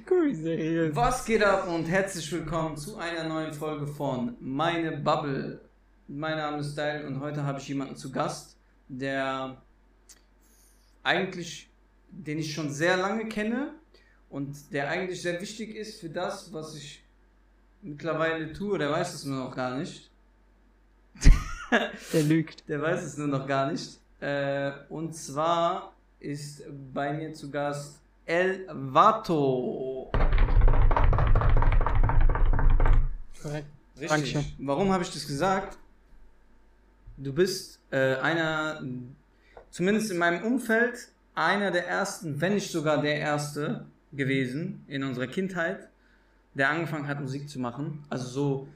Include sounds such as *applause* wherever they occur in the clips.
Guck, wie seriös. Was geht ab und herzlich willkommen zu einer neuen Folge von Meine Bubble. Mein Name ist Style und heute habe ich jemanden zu Gast, der eigentlich, den ich schon sehr lange kenne und der eigentlich sehr wichtig ist für das, was ich mittlerweile tue. Der weiß es nur noch gar nicht. Der lügt. Der weiß es nur noch gar nicht. Äh, und zwar ist bei mir zu Gast El Vato. Korrekt. Richtig. Dankeschön. Warum habe ich das gesagt? Du bist äh, einer, zumindest in meinem Umfeld, einer der ersten, wenn nicht sogar der erste gewesen in unserer Kindheit, der angefangen hat, Musik zu machen. Also so,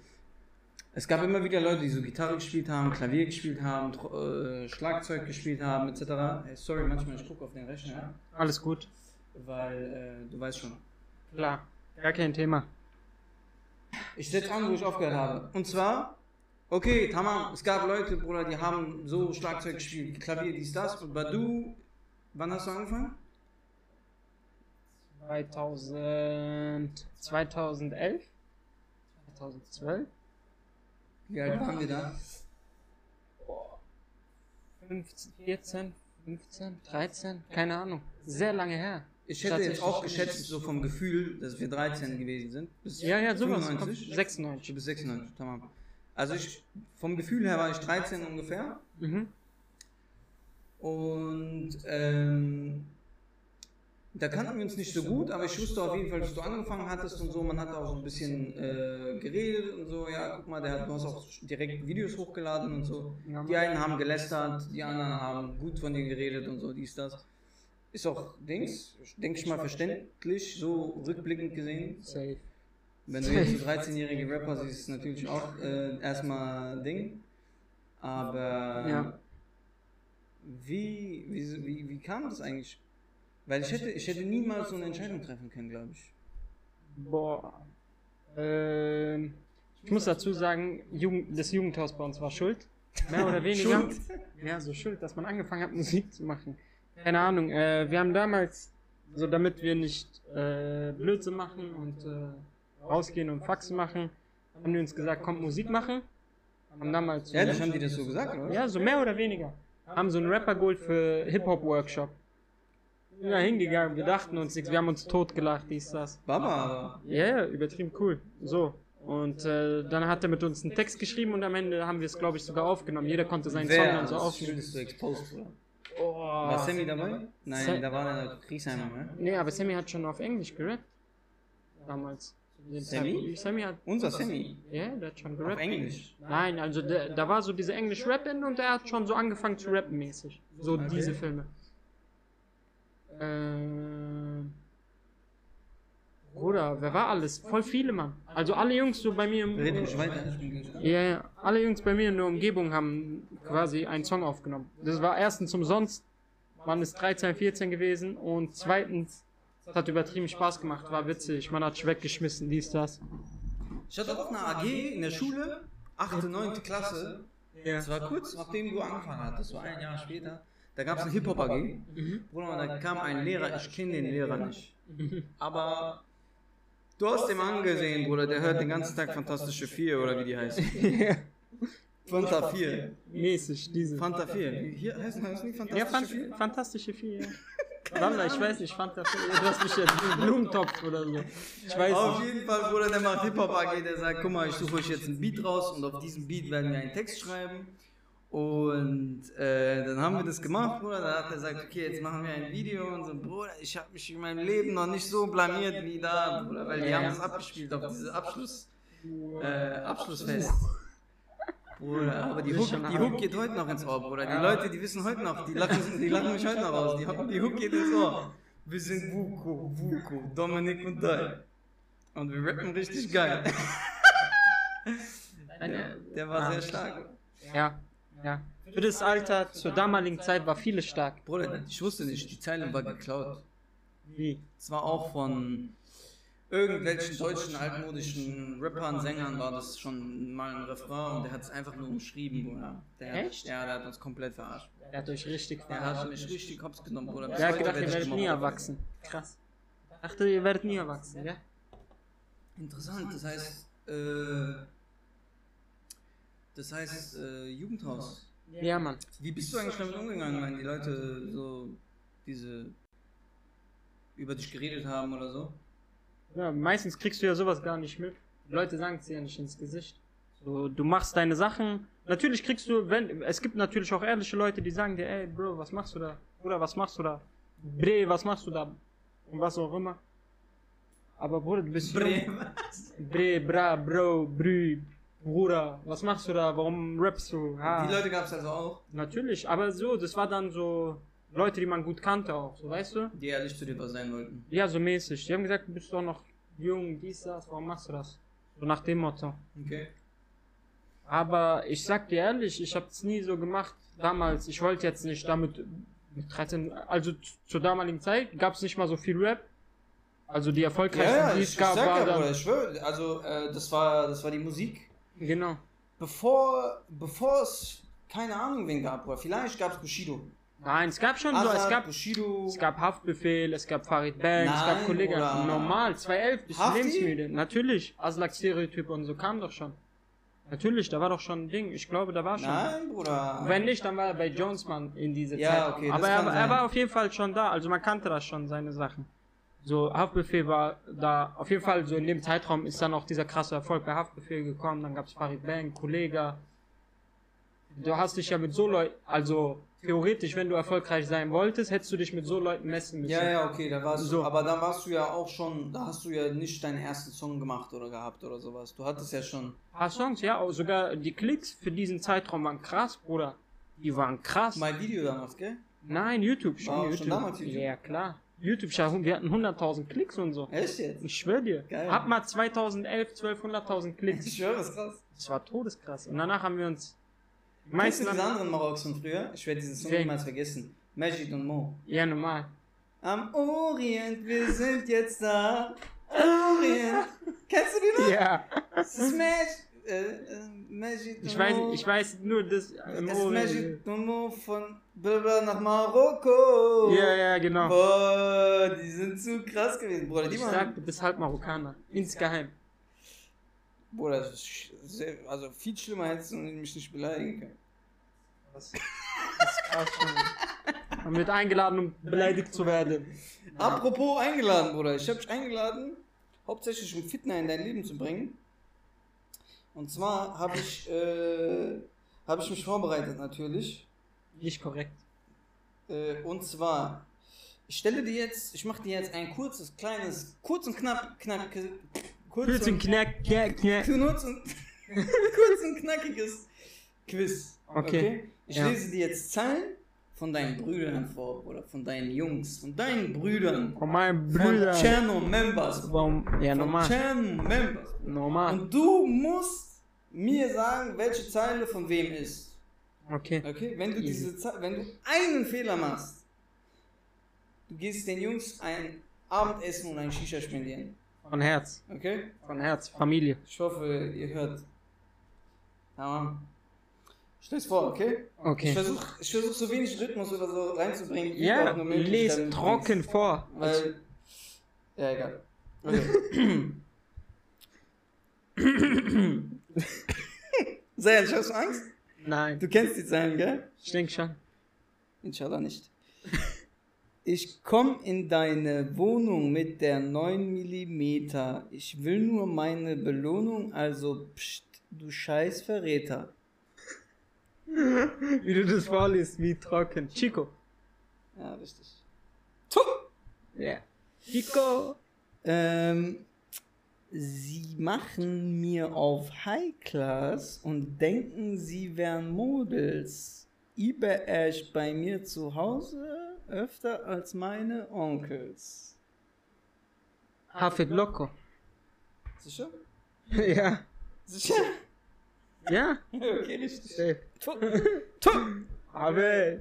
es gab immer wieder Leute, die so Gitarre gespielt haben, Klavier gespielt haben, äh, Schlagzeug gespielt haben, etc. Hey, sorry, manchmal ich gucke auf den Rechner, Alles gut. Weil äh, du weißt schon. Klar. Gar kein Thema. Ich setze an, wo ich aufgehört habe. Und zwar, okay, tamam, es gab Leute, Bruder, die haben so Schlagzeug gespielt, Klavier, dies, das. Aber du, wann hast du angefangen? 2000, 2011? 2012? Wie alt waren wir da? 15, 14, 15, 13? Keine Ahnung. Sehr lange her. Ich hätte jetzt auch geschätzt, so vom Gefühl, dass wir 13 gewesen sind. Bis Ja, ja, sowas. 95? Kommt 96. Du bist 96, tamam. Also ich, vom Gefühl her war ich 13 ungefähr. Mhm. Und ähm, da kannten wir uns nicht so gut, aber ich wusste auf jeden Fall, dass du angefangen hattest und so. Man hat auch so ein bisschen äh, geredet und so. Ja, guck mal, der hat, du hast auch direkt Videos hochgeladen und so. Die einen haben gelästert, die anderen haben gut von dir geredet und so, dies, das. Ist auch Dings, denke ich mal, verständlich, so rückblickend gesehen. Safe. Wenn du jetzt so 13-jährige Rapper siehst, ist es natürlich auch äh, erstmal Ding. Aber Ja. wie, wie, wie, wie kam das eigentlich? Weil ich hätte, ich hätte niemals so eine Entscheidung treffen können, glaube ich. Boah. Ähm, ich muss dazu sagen, Jugend, das Jugendhaus bei uns war schuld. Mehr oder *laughs* weniger. Schuld? Ja, so schuld, dass man angefangen hat, Musik zu machen. Keine Ahnung. Äh, wir haben damals, so damit wir nicht äh, Blödsinn machen und äh, rausgehen und Faxen machen, haben die uns gesagt, kommt Musik machen. Haben damals. Ehrlich, haben die das so gesagt, oder? Ja, so mehr oder weniger. Haben so einen Rapper geholt für Hip-Hop-Workshop. Sind da hingegangen, wir dachten uns nichts, wir haben uns totgelacht, dies, das. Baba. Ja, ja, übertrieben cool. So. Und äh, dann hat er mit uns einen Text geschrieben und am Ende haben wir es, glaube ich, sogar aufgenommen. Jeder konnte seinen Song Wer? dann so Das aufnehmen. Oh. War Sammy dabei? Nein, Sam- da war der Kriegsheimer, ne? Nee, aber Sammy hat schon auf Englisch gerappt. Damals. Sammy? Sammy hat. Unser Sammy. Ja, der hat schon Auf gerappt. Englisch. Nein, also der, da war so diese Englisch-Rap-In und er hat schon so angefangen zu rappen mäßig. So Okay. diese Filme. Ähm. Bruder, wer war alles? Voll viele, Mann. Also alle Jungs so bei mir im. Rede nicht weiter. Ja, ja, alle Jungs bei mir in der Umgebung haben quasi einen Song aufgenommen. Das war erstens umsonst, man ist 13, 14 gewesen und zweitens, es hat übertrieben Spaß gemacht, war witzig, man hat sich weggeschmissen, dies, das. Ich hatte auch eine AG in der Schule, 8., 9. Klasse. Ja. Das war kurz nachdem du angefangen hattest, so ein Jahr später. Da gab es eine Hip-Hop-AG. Bruder, und da kam ein Lehrer, ich kenne den Lehrer nicht. Aber du hast den angesehen, Bruder, der hört den ganzen Tag Fantastische Vier oder wie die heißt. *laughs* Fanta 4. Mäßig, diese. Fanta 4. Wie- Hier heißen, heißen die Ja, Fantastische fan 4? fantastische vier, ja. *laughs* Walla, ich weiß nicht, Fanta 4, du hast mich jetzt einen Blumentopf oder so. Ich weiß Auf nicht. jeden Fall, Bruder, der macht Hip-Hop AG, der sagt, guck mal, ich suche euch jetzt einen Beat raus und auf diesem Beat werden wir einen Text schreiben. Und äh, dann haben wir das gemacht, Bruder. Dann hat er gesagt, okay, jetzt machen wir ein Video und so, Bruder, ich habe mich in meinem Leben noch nicht so blamiert wie da, Bruder, weil die haben das abgespielt auf dieses Abschluss, äh, Abschlussfest. Bruder, aber die Hook, die Hook geht heute noch ins Ohr, Bruder. Die Leute, die wissen heute noch, die lachen, die lachen mich heute noch aus. Die, die Hook geht ins Ohr. Wir sind Vuko, Vuko, Dominik und Dai. Und wir rappen richtig geil. *laughs* Der, der war sehr stark. Ja, ja. Für das Alter, zur damaligen Zeit war vieles stark. Bruder, ich wusste nicht, die Zeile war geklaut. Wie? Zwar auch von irgendwelchen deutschen altmodischen Rappern, Sängern war das schon mal ein Refrain und der hat es einfach nur umschrieben, Bruder. Der hat, Echt? Ja, der hat uns komplett verarscht. Er hat euch richtig Der hat verarscht. mich richtig hops genommen, Bruder. Bis Der hat gedacht, ihr werdet nie erwachsen. Krass. Dachte, ihr werdet nie erwachsen, ja? Interessant, das heißt, äh, das heißt, äh, Jugendhaus. Ja, Mann. Wie bist du eigentlich damit umgegangen, wenn die Leute so diese über dich geredet haben oder so? Ja, meistens kriegst du ja sowas gar nicht mit. Die Leute sagen es dir ja nicht ins Gesicht. So, du machst deine Sachen. Natürlich kriegst du, wenn, es gibt natürlich auch ehrliche Leute, die sagen dir, ey, Bro, was machst du da? Bruder, was machst du da? Bre, was machst du da? Und was auch immer. Aber Bruder, du bist jung. Bre, bra, Bro, Brü, Bruder, was machst du da? Warum rappst du? Ha. Die Leute gab es also auch, Natürlich, aber so, das war dann so Leute, die man gut kannte auch, so weißt du? die ehrlich zu dir was sein wollten. Ja, so mäßig. Die haben gesagt, du bist doch noch jung, dies, das, warum machst du das? So nach dem Motto. Okay. Aber ich sag dir ehrlich, ich hab's nie so gemacht damals. Ich wollte jetzt nicht damit mit 13, also zu- zur damaligen Zeit gab's nicht mal so viel Rap. Also die erfolgreichsten, die es gab, war Bruder, dann. ich schwöre, also äh, das war das war die Musik. Genau. Bevor bevor es keine Ahnung wen gab, Bruder. Vielleicht gab es Bushido. Nein, es gab schon so, es Azad, gab, Bushido. es gab Haftbefehl, es gab Farid Bang, es gab Kollegen. Normal, 211 bis lebensmüde. Natürlich, Aslak Stereotyp und so kam doch schon. Natürlich, da war doch schon ein Ding. Ich glaube, da war schon. Nein, Bruder. Wenn nicht, dann war er bei Jonesman in diese Ja, Zeit. okay, Aber er, er war auf jeden Fall schon da. Also man kannte das schon, seine Sachen. So, Haftbefehl war da, auf jeden Fall so in dem Zeitraum ist dann auch dieser krasse Erfolg bei Haftbefehl gekommen. Dann gab's Farid Bang, Kollega. Du hast dich ja mit so Leuten, also theoretisch, wenn du erfolgreich sein wolltest, hättest du dich mit so Leuten messen müssen. Ja, ja, okay, da warst So. du, aber da warst du ja auch schon, da hast du ja nicht deinen ersten Song gemacht oder gehabt oder sowas. Du hattest ja schon. Ein paar Songs, ja, auch sogar die Klicks für diesen Zeitraum waren krass, Bruder. Die waren krass. Mein Video damals, gell? Nein, YouTube. War auch schon YouTube. damals YouTube? Ja, klar. YouTube, schau, wir hatten 100.000 Klicks und so. Echt jetzt? Ich schwör dir. Geil. Hab mal 2011, 1200.000 Klicks. Ich schwöre, das ist krass. Das war todeskrass. Und danach haben wir uns. Die Kennst meisten du diese anderen Maroks von früher? Ich werde diesen Song niemals vergessen. Magic und Mo. Ja, normal. Am Orient, wir sind jetzt da. Orient. *laughs* Kennst du die noch? Ja. Das ist Magic. Äh, äh, Magic Ich weiß, ich weiß nur das. im Das ist Ohr- Magic und Mo von Bilber nach Marokko. Ja, ja, genau. Boah, die sind zu krass gewesen, Bruder. Die Ich sag, du bist halt Marokkaner. Insgeheim. Bruder, das ist sehr, also viel schlimmer hättest du mich nicht beleidigen können. Das, das ist krass schon. *laughs* Man wird eingeladen, um beleidigt zu werden. Apropos eingeladen, Bruder. Ich habe dich eingeladen, hauptsächlich um Fitner in dein Leben zu bringen. Und zwar habe ich, äh, habe ich mich vorbereitet natürlich. Nicht korrekt. Äh, und zwar, ich stelle dir jetzt, ich mache dir jetzt ein kurzes, kleines, kurz und knapp, knack, kurz Kurz und knack, knack, knack. kurz und, *laughs* kurz und knackiges Quiz. Okay. Ich Ja. lese dir jetzt Zahlen von deinen Brüdern vor oder von deinen Jungs, von deinen Brüdern, Von meinen von Brüdern. Channel Members, Warum? Ja, von normal. Channel Members. Normal. Und du musst mir sagen, welche Zeile von wem ist. Okay. Okay? Wenn du diese Ze wenn du einen Fehler machst, du gehst den Jungs ein Abendessen und ein Shisha spendieren. Von Herz. Okay? Von Herz. Familie. Ich hoffe, ihr hört. Tamam. Stell's vor, okay? Ich Okay. versuche ich versuch so wenig Rhythmus oder so reinzubringen. Ja, auch nur möglich, les damit du trocken denkst. vor. Weil. Ja, egal. Okay. *clears throat* *clears throat* *clears throat* *laughs* Sei ehrlich, hast du Angst? Nein. Du kennst die Zahlen, gell? Ich denke schon. Inshallah nicht. Ich komm in deine Wohnung mit der 9 mm. Ich will nur meine Belohnung, also pst, du scheiß Verräter. *laughs* Wie du das vorliest, wie trocken. Chico. Ja, richtig. Ja. Chico. Ähm, sie machen mir auf High Class und denken, sie wären Models. Ibe erst bei mir zu Hause öfter als meine Onkels. Hafid Loco. Sicher? *laughs* ja. Sicher? Ja. Okay, richtig. *laughs* Aber.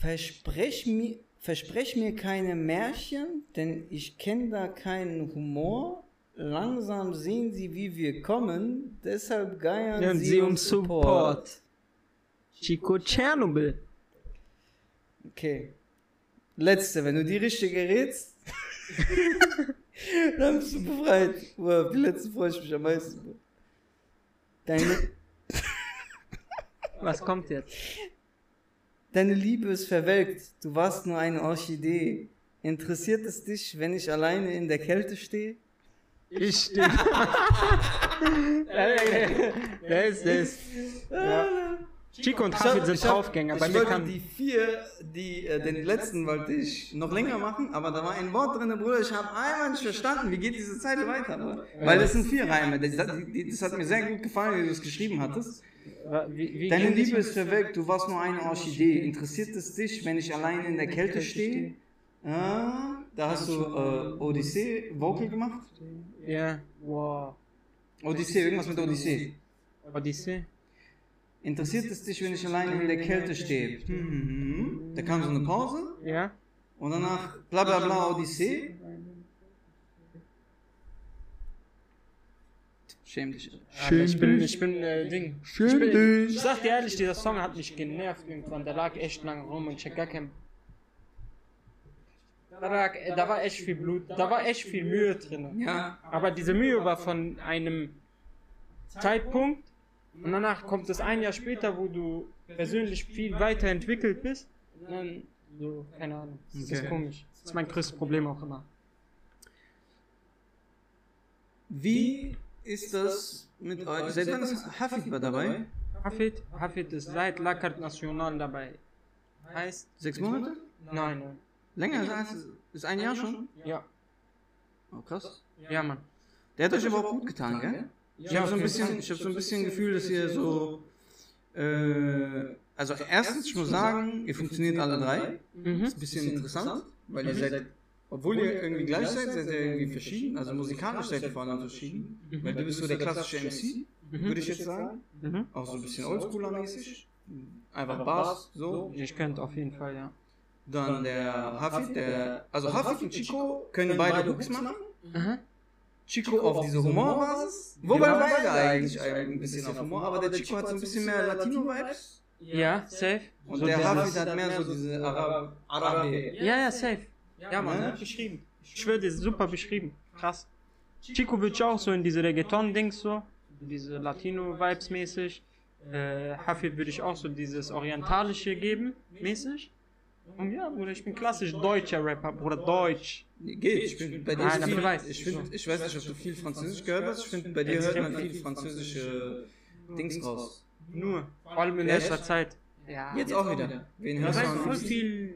Versprech mir, versprech mir keine Märchen, denn ich kenne da keinen Humor. Langsam sehen sie, wie wir kommen, deshalb geiern Ja, sie, sie um Support. Support. Chico Tschernobyl. Okay. letzte, wenn du die richtige rätst, *laughs* dann bist du befreit. Boah, auf die letzte freue ich mich am meisten. Deine, Was kommt jetzt? Deine Liebe ist verwelkt, du warst nur eine Orchidee. Interessiert es dich, wenn ich alleine in der Kälte stehe? Ich stehe. der ist, der ist. Ja. Chico und Ich Hafid sind ich Draufgänger. Bei ich mir wollte kann. die vier, die, äh, den letzten wollte ich noch länger machen, aber da war ein Wort drin, Bruder, ich habe einmal nicht verstanden, wie geht diese Zeile weiter, Bruder? Weil das sind vier Reime, das, das, das hat mir sehr gut gefallen, wie du es geschrieben hattest. Wie, wie Deine? Liebe ist verwelkt, du warst nur eine Orchidee. Interessiert es dich, wenn ich alleine in der Kälte stehe? Ah, da hast du äh, Odyssee Vocal gemacht? Ja, wow. Odyssee, irgendwas mit Odyssee. Odyssee. Interessiert es dich, wenn ich alleine in der Kälte stehe? Hm, hm, hm. Da kam so eine Pause Ja? und danach bla bla bla Odyssee. Schäm dich. Alter, ich bin, ich bin, äh, Ding. Schön ich, bin, dich. ich sag dir ehrlich, dieser Song hat mich genervt irgendwann. Der lag echt lange rum und ich hab gar kein. Da, lag, da war echt viel Blut, da war echt viel Mühe drin. Ja. Aber diese Mühe war von einem Zeitpunkt und danach kommt es ein Jahr später, wo du persönlich viel weiterentwickelt bist. Und dann, so, keine Ahnung. Das ist Okay. komisch. Das ist mein größtes Problem auch immer. Wie ist das mit euch? Seit wann ist Hafid war dabei? Hafid, Hafid ist seit La Carte National dabei. Heißt, Sechs Monate? nein, nein. Länger als ist ein Jahr schon? Ja, Oh, krass. ja, Mann. Der hat euch aber auch gut getan, gell? Ich habe so ein bisschen, ich habe so ein bisschen Gefühl, dass ihr so, äh, also erstens, ich muss sagen, ihr funktioniert alle drei. Mhm. Ist ein bisschen interessant, weil ihr seid, obwohl ihr irgendwie gleich seid, seid ihr irgendwie verschieden. Also musikalisch seid ihr vor allem verschieden. Weil du bist so der klassische MC, würde ich jetzt sagen. Mhm. Auch so ein bisschen oldschooler-mäßig. Einfach Bass, so. Ich könnte auf jeden Fall, ja. Dann der Hafid, der, also Hafid und Chico können beide Hooks machen. Aha. Chico auf diese Humorbasis. Wobei beide eigentlich ein bisschen auf Humor, aber der Chico hat so ein bisschen mehr Latino-Vibes. Ja, safe. Und So der der- Hafid hat mehr so diese Arab Arabe. Ja, ja, safe. Ja, Mann, Ne? gut beschrieben. Ich schwöre, super beschrieben. Krass. Chico wird ja auch so in diese Reggaeton-Dings so, diese Latino-Vibes mäßig. Äh, Hafid würde ich auch so dieses Orientalische geben, mäßig. Und ja, Bruder, ich bin klassisch deutscher Rapper, Bruder, Deutsch. Geht, ich finde bei dir Nein, viel, du weißt. ich, find, ich weiß nicht, ob du viel Französisch gehört hast, ich finde bei dir hört man viel französische Dings raus. Nur, vor allem in letzter Zeit. Ja. Jetzt auch wieder. Wen Das hörst heißt du voll viel.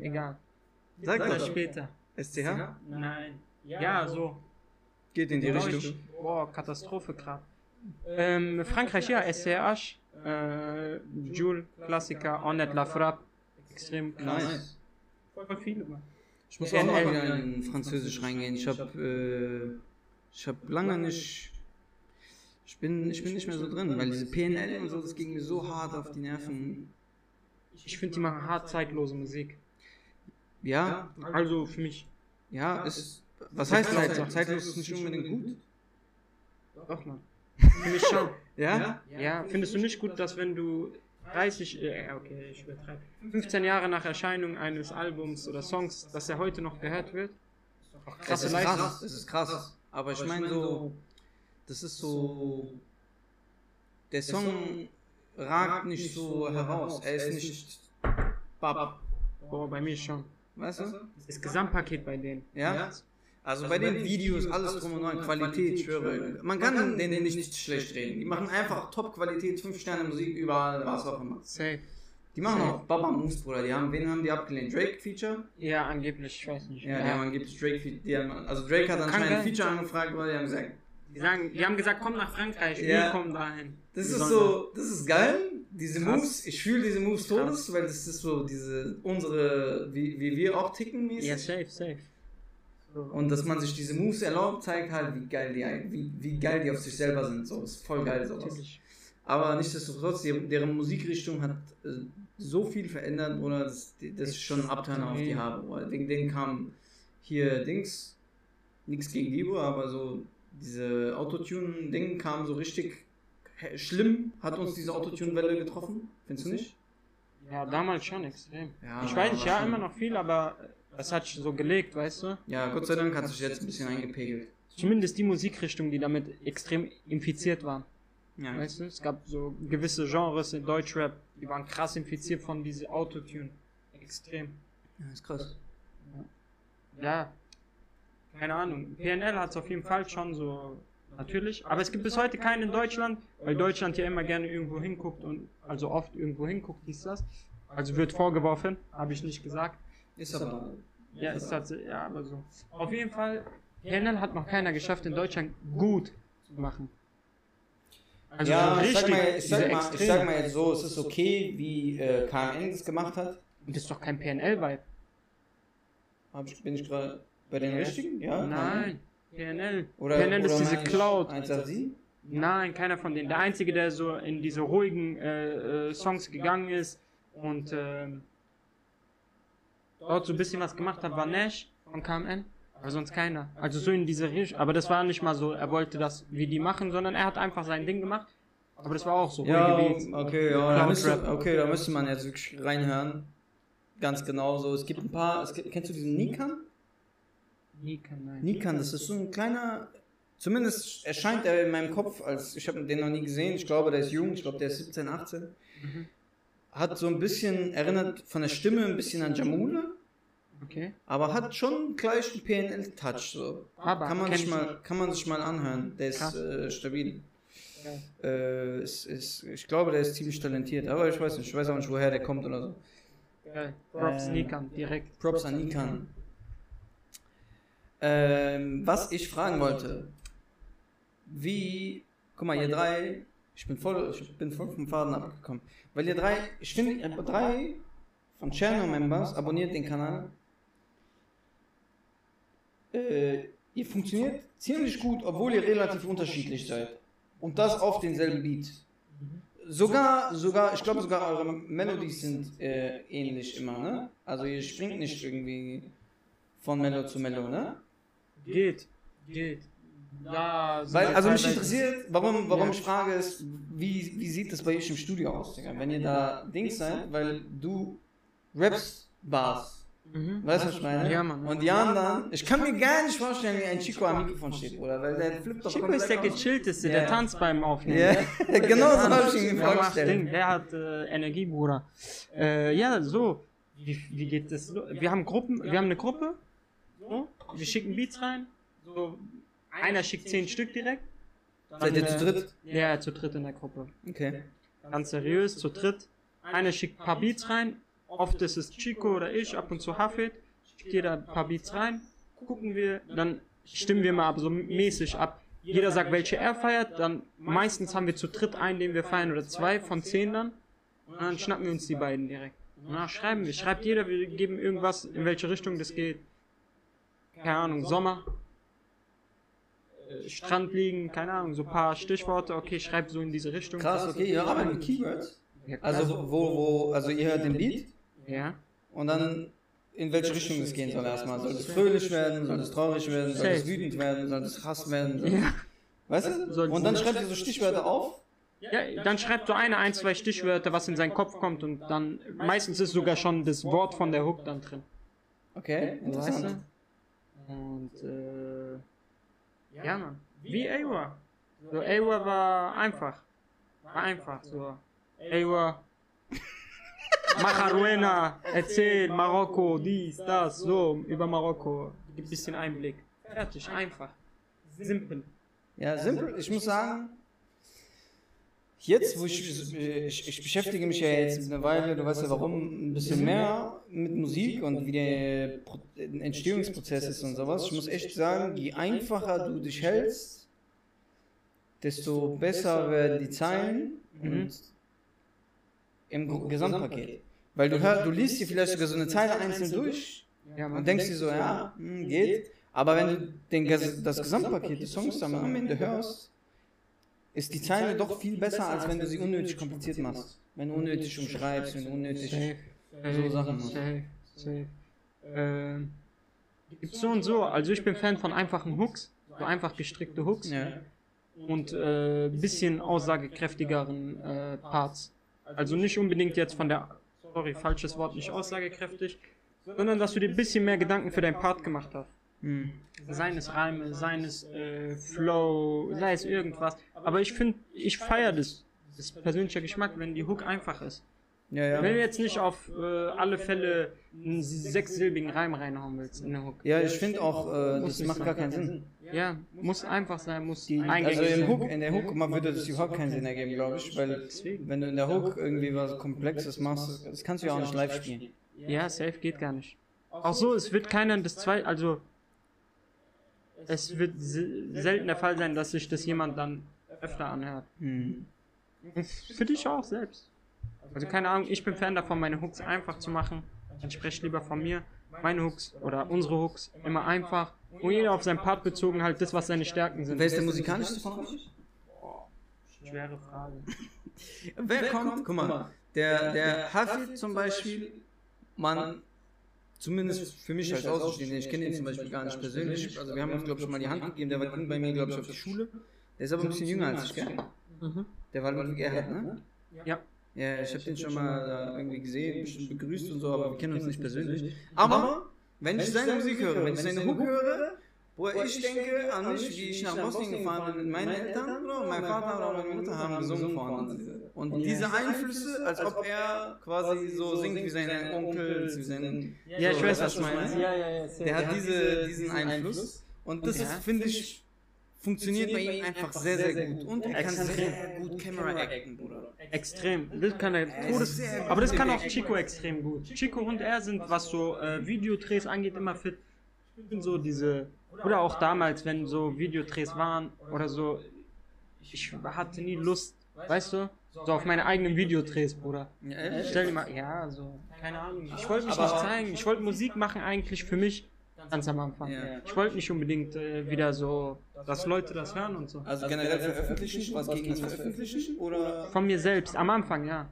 Egal. Sag doch. später. SCH? Nein. Ja, so. Geht in die. Richtung. Boah, Katastrophe gerade. Ähm, Frankreich, ja, SCH, äh, Jules, Klassiker, Onet La Frappe, extrem krass. Nice. Voll viele, Mann. Ich muss auch mal wieder in Französisch reingehen. Ich habe äh, ich hab lange nicht. Ich bin, ich bin nicht mehr so drin, weil diese PNL und so, das ging mir so hart auf die Nerven. Ich finde, die machen hart zeitlose Musik. Ja, Also für mich. ja, ist. Was heißt zeitlos? Zeitlos ist nicht unbedingt gut. Doch, Mann. Für mich schon. *laughs* Ja? Ja, findest du nicht gut, dass wenn du 30, äh, ja, okay, ich übertreibe, 15 Jahre nach Erscheinung eines Albums oder Songs, dass er heute noch gehört wird? Auch Das krasse ist Leistung. krass. Das ist krass. Aber ich meine so, das ist so. Der Song ragt nicht so heraus. Er ist nicht. Bab. Boah, bei mir schon. Weißt du? Das Gesamtpaket bei denen. Ja? Also bei den Videos, alles drum und dran, Qualität, ich schwöre. Man kann denen nicht schlecht reden. Die machen einfach Top-Qualität, 5 Sterne Musik, überall, was auch immer. Safe. Die machen auch Baba Moves, Bruder. Die haben, wen haben die abgelehnt? Drake-Feature? Ja, angeblich, ich weiß nicht. Ja, die haben angeblich Drake-Feature. Also Drake hat anscheinend ein. Feature angefragt, weil die haben gesagt, Die, sagen, die haben gesagt, komm nach Frankreich, Ja. wir kommen dahin. das ist so, das ist geil. Diese Krass. Moves, ich fühle diese Moves todes, weil das ist so diese, unsere, wie, wie wir auch ticken mäßig. Ja, safe, safe. Und dass man sich diese Moves erlaubt, zeigt halt, wie geil die, wie, wie geil die auf sich selber sind. So, ist voll geil sowas. Natürlich. Aber nichtsdestotrotz, deren Musikrichtung hat äh, so viel verändert, oder das, das ist schon ein Abturner auf die Habe. Wegen denen kam hier Dings, nichts gegen Libo, aber so diese Autotune-Ding kam so richtig schlimm, hat uns diese Autotune-Welle getroffen, findest du nicht? Ja, damals schon extrem. Ja, ich weiß nicht, ja, immer noch viel, aber das hat sich so gelegt, weißt du? Ja, Gott sei Dank hat sich jetzt ein bisschen eingepegelt. Zumindest die Musikrichtungen, die damit extrem infiziert waren. Ja. Weißt du, es gab so gewisse Genres in Deutschrap, die waren krass infiziert von diesem Autotune. Extrem. ja, ist krass. Ja, keine Ahnung. PNL hat es auf jeden Fall schon so, natürlich. Aber es gibt bis heute keinen in Deutschland, weil Deutschland ja immer gerne irgendwo hinguckt und, also oft irgendwo hinguckt, hieß das. Also wird vorgeworfen, habe ich nicht gesagt. Ist aber. Ja, ist tatsächlich, ja, aber so. Auf jeden Fall, PNL hat noch keiner geschafft, in Deutschland gut zu machen. Also ja, so ich sag, mal, ich, sag mal, ich sag mal jetzt so, es ist okay, wie äh, KMN das gemacht hat. Und das ist doch kein PNL-Vibe. Bin ich gerade bei den richtigen? Ja? Nein, PNL. Oder, PNL ist diese Cloud. 187? Nein, keiner von denen. Der einzige, der so in diese ruhigen äh, äh, Songs gegangen ist und ähm, dort so ein bisschen was gemacht hat, war Nash von KMN. Aber sonst keiner. Also so in diese Richtung. Aber das war nicht mal so, er wollte das wie die machen, sondern er hat einfach sein Ding gemacht. Aber das war auch so. Ja, okay, ja, da müsste, okay, da müsste man jetzt wirklich reinhören. Ganz genau so. Es gibt ein paar, es gibt, kennst du diesen Nikan? Nikan, nein. Nikan, das ist so ein kleiner, zumindest erscheint er in meinem Kopf als, ich habe den noch nie gesehen, ich glaube, der ist jung, ich glaube, der ist 17, 18. Mhm. Hat so ein bisschen, erinnert von der Stimme ein bisschen an Jamule, Okay. aber hat schon gleich einen PNL-Touch. So. Aber Kann, man sich ich mal, kann man sich mal anhören, der ist äh, stabil. Äh, ist, ist, ich glaube, der ist ziemlich talentiert, aber ich weiß nicht, ich weiß auch nicht, woher der kommt oder so. Geil. Props Ähm, Nikan, direkt. Props an Ikan. Ähm, was ich fragen wollte, wie, guck mal, ihr drei, ich bin voll, ich bin voll vom Faden abgekommen, weil ihr drei, ich finde, ihr drei von Channel Members abonniert den Kanal. Äh, ihr funktioniert ziemlich gut, obwohl ihr relativ unterschiedlich seid. Und das auf denselben Beat. Sogar, sogar, ich glaube sogar eure Melodies sind äh, ähnlich immer, ne? Also ihr springt nicht irgendwie von Melo zu Melo, ne? Geht. Geht. Ja, so Weil, also mich interessiert, warum, warum Ja. ich frage, ist, wie, wie sieht das bei euch im Studio aus, Digga? Wenn ihr da Dings seid, weil du rappst Bars. Mhm. Weißt du, was ich meine? Ja, Mann. Und die anderen, ich kann mir gar nicht vorstellen, wie ein Chico am Mikrofon steht, oder? Weil der flippt doch Chico ist der gechillteste, Ja. der tanzt beim Aufnehmen. Ja, *laughs* genau so habe ich ihn vorgestellt. Ding, Der hat äh, Energie, Bruder. Äh, ja, so. Wie, wie geht das? Wir haben Gruppen, wir haben eine Gruppe. So. Wir schicken Beats rein. So. Einer schickt zehn Stück direkt. Dann, Seid ihr zu äh, dritt? Ja, zu dritt in der Gruppe. Okay. Ganz seriös, zu dritt. Einer schickt ein paar Beats rein. Oft ist es Chico oder ich, ab und zu Hafid. Schickt jeder ein paar Beats rein. Gucken wir, dann stimmen wir mal ab, so mäßig ab. Jeder sagt, welche er feiert. Dann meistens haben wir zu dritt einen, den wir feiern, oder zwei von zehn dann. Und dann schnappen wir uns die beiden direkt. Und dann schreiben wir. Schreibt jeder, wir geben irgendwas, in welche Richtung das geht. Keine Ahnung, Sommer. Äh, Strand liegen, keine Ahnung, so ein paar Stichworte. Okay, schreibt so in diese Richtung. Krass, okay, ihr arbeitet mit Keywords. Ja, klar. Also, wo, wo, also ihr hört den Beat Ja. und dann in welche Richtung es gehen soll erstmal. Soll es fröhlich werden, soll es traurig werden, soll es wütend werden, soll es Hass werden. Ja. Weißt du? Soll- Und dann schreibt ihr so Stichwörter auf. ja, dann schreibt so einer, ein, zwei Stichwörter, was in seinen Kopf kommt und dann, meistens ist sogar schon das Wort von der Hook dann drin. Okay, Weißt interessant. du? Und, äh, ja, Mann. Wie Awa. So, Awa war einfach. War einfach, so. Awa. *laughs* Macharuena, erzähl, Marokko, dies, das, so, über Marokko. Gib ein bisschen Einblick. Fertig, einfach. Simpel. Ja, simpel. Ich muss sagen, jetzt, wo ich, ich, ich beschäftige mich ja jetzt eine Weile, du weißt ja warum, ein bisschen mehr mit Musik und wie der Pro Entstehungsprozess ist und sowas. Ich muss echt sagen, je einfacher du dich hältst, desto besser werden die Zeilen und im Gesamtpaket. Weil du, hör, du liest dir vielleicht sogar so eine Zeile einzeln durch und denkst dir so, ja, hm, geht. Aber wenn du den, das Gesamtpaket des Songs dann am Ende hörst, ist die Zeile doch viel besser, als wenn du sie unnötig kompliziert machst. Wenn du unnötig umschreibst, wenn du unnötig. Safe. So Sachen machst. Safe, safe. Ähm, gibt's so und so. Also ich bin Fan von einfachen Hooks, so einfach gestrickte Hooks Ja. und äh, bisschen aussagekräftigeren äh, Parts. Also nicht unbedingt jetzt von der sorry, falsches Wort, nicht aussagekräftig, sondern dass du dir ein bisschen mehr Gedanken für deinen Part gemacht hast. Hm. Seines Reime, seines äh, Flow, sei es irgendwas. Aber ich finde, ich feiere das. Das ist persönlicher Geschmack, wenn die Hook einfach ist. Ja, ja. Wenn du jetzt nicht auf äh, alle Fälle einen sechssilbigen Reim reinhauen willst in der Hook. Ja, ich finde auch, äh, das macht gar keinen Sinn. Ja, muss einfach sein, muss Die, also im. Hook, in der Hook mal würde das überhaupt keinen Sinn ergeben, glaube ich, weil wenn du in der Hook irgendwie was Komplexes machst, das kannst du ja auch nicht live spielen. Ja, safe geht gar nicht. Auch so, es wird keiner das zwei, also es wird se- selten der Fall sein, dass sich das jemand dann öfter anhört. Hm. Für dich auch selbst. Also keine Ahnung, ich bin Fan davon, meine Hooks einfach zu machen. Dann spreche ich lieber von mir. Meine Hooks oder unsere Hooks immer einfach. Und jeder auf seinen Part bezogen halt das, was seine Stärken sind. Wer ist der musikalischste von euch? Schwere Frage. Wer kommt? Guck mal, der, der Hafid zum Beispiel, man, zumindest für mich als Außenstehender, ich kenne ihn zum Beispiel gar nicht persönlich, also wir haben uns, glaube ich, schon mal die Hand gegeben, der war ging bei mir, glaube ich, auf die Schule. Der ist aber ein bisschen jünger als ich, gell? Mhm. Der war Ludwig Erhard, ne? Ja. Ja, ich habe den schon mal irgendwie gesehen, bestimmt begrüßt und so, aber wir kennen uns nicht persönlich. Aber, wenn ich seine Musik höre, wenn ich seine Hook höre, wo ich denke an mich, wie ich nach Bosnien gefahren bin mit meinen Eltern, oder mein Vater oder meine Mutter haben gesungen vorne. Und diese Einflüsse, als ob er quasi so singt wie seine Onkels, wie seine... Ja, ich weiß, was meinst. meine? Ja, ja, ja. safe. Der hat diese, diesen Einfluss. Und das finde ich, funktioniert bei ihm einfach sehr, sehr gut. Und er kann sehr gut Camera acten, Bruder. Extrem. Das kann er todes. sehr. Aber das kann auch Chico extrem gut. Chico und er sind, was so äh, Videodrehs angeht, immer fit. Ich bin so diese. Oder auch damals, wenn so Videodrehs waren oder so. Ich hatte nie Lust, weißt du? So auf meine eigenen Videodrehs, Bruder. Ja, ehrlich? Stell dir mal, ja, so, keine Ahnung. Ich wollte mich nicht zeigen. Ich wollte Musik machen eigentlich für mich ganz am Anfang. Ja. Ich wollte nicht unbedingt äh, wieder so, dass Leute das hören und so. Also generell veröffentlichen, was gegen das Veröffentlichen? Oder? Von mir selbst, am Anfang, ja.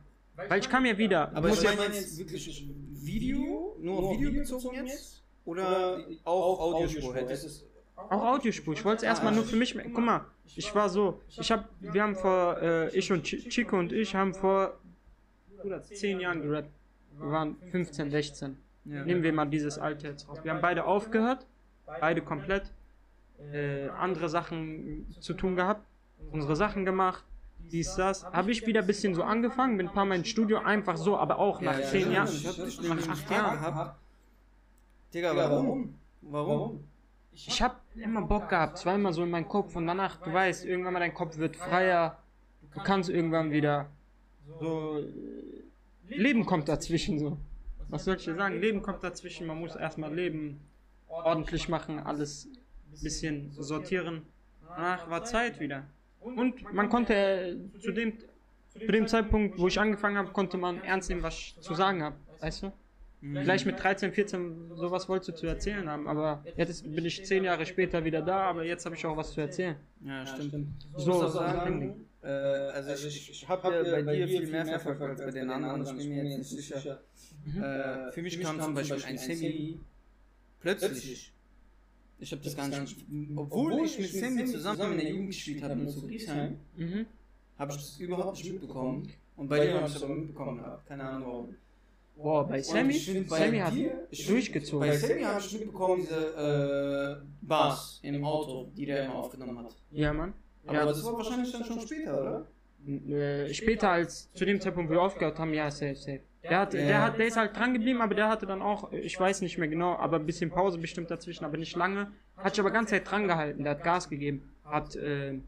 Weil ich kam ja wieder. Aber ich meine jetzt wirklich Video, nur auf Video bezogen jetzt? Oder auch Audiospur hättest? auch Audiospur. Ich wollte es erstmal nur für mich. Guck mal, ich war so. Ich hab, wir haben vor, äh, ich und Chi- Chico und ich haben vor Bruder, 10 Jahren gerappt. Wir waren 15, 16. Ja. Nehmen wir mal dieses Alter jetzt raus. Wir haben beide aufgehört, beide komplett. Äh, andere Sachen zu tun gehabt, unsere Sachen gemacht, dies, das. Habe ich wieder ein bisschen so angefangen, bin ein paar Mal ins Studio, einfach so, aber auch nach 10 Jahren. Ich hab dich Nach nämlich 8 gefragt Jahren. Digga, warum? Warum? Ich habe immer Bock gehabt, zweimal so in meinen Kopf und danach, du weißt, irgendwann mal dein Kopf wird freier, du kannst irgendwann wieder so, äh, Leben kommt dazwischen so. Was soll ich dir sagen? Leben kommt dazwischen, man muss erstmal Leben ordentlich machen, alles ein bisschen sortieren. Danach war Zeit wieder. Und man konnte äh, zu dem, zu dem Zeitpunkt, wo ich angefangen habe, konnte man ernst nehmen, was ich zu sagen habe. Weißt du? Vielleicht mit 13, 14 sowas wolltest du zu erzählen haben, aber jetzt bin ich 10 Jahre später wieder da, aber jetzt habe ich auch was zu erzählen. Ja, stimmt. Ich So, muss auch so sagen, äh, also ich, ich habe ja bei dir viel mehr verfolgt als bei den anderen. Ich bin mir jetzt nicht sicher. Äh, für mich kam zum Beispiel ein Sammy plötzlich. Ich habe das gar nicht. Obwohl ich mit Sammy zusammen in der Jugend gespielt habe in Friedrichshain, Mhm. habe ich das überhaupt nicht mitbekommen. Und bei dir habe ich es aber mitbekommen gehabt. Keine Ahnung warum. Boah, bei Sammy, Sammy hat dir- durchgezogen. Bei Sammy habe ich mitbekommen, diese äh, Bars im Auto, die der immer aufgenommen hat. Ja, Mann. Aber Ja, das war wahrscheinlich dann schon später, oder? Äh, später als zu dem Zeitpunkt, wo wir aufgehört haben, ja, safe, safe. Der, hat, der, hat, der ist halt dran geblieben, aber der hatte dann auch, ich weiß nicht mehr genau, aber ein bisschen Pause bestimmt dazwischen, aber nicht lange. Hat sich aber ganze Zeit dran gehalten, der hat Gas gegeben, hat äh, äh,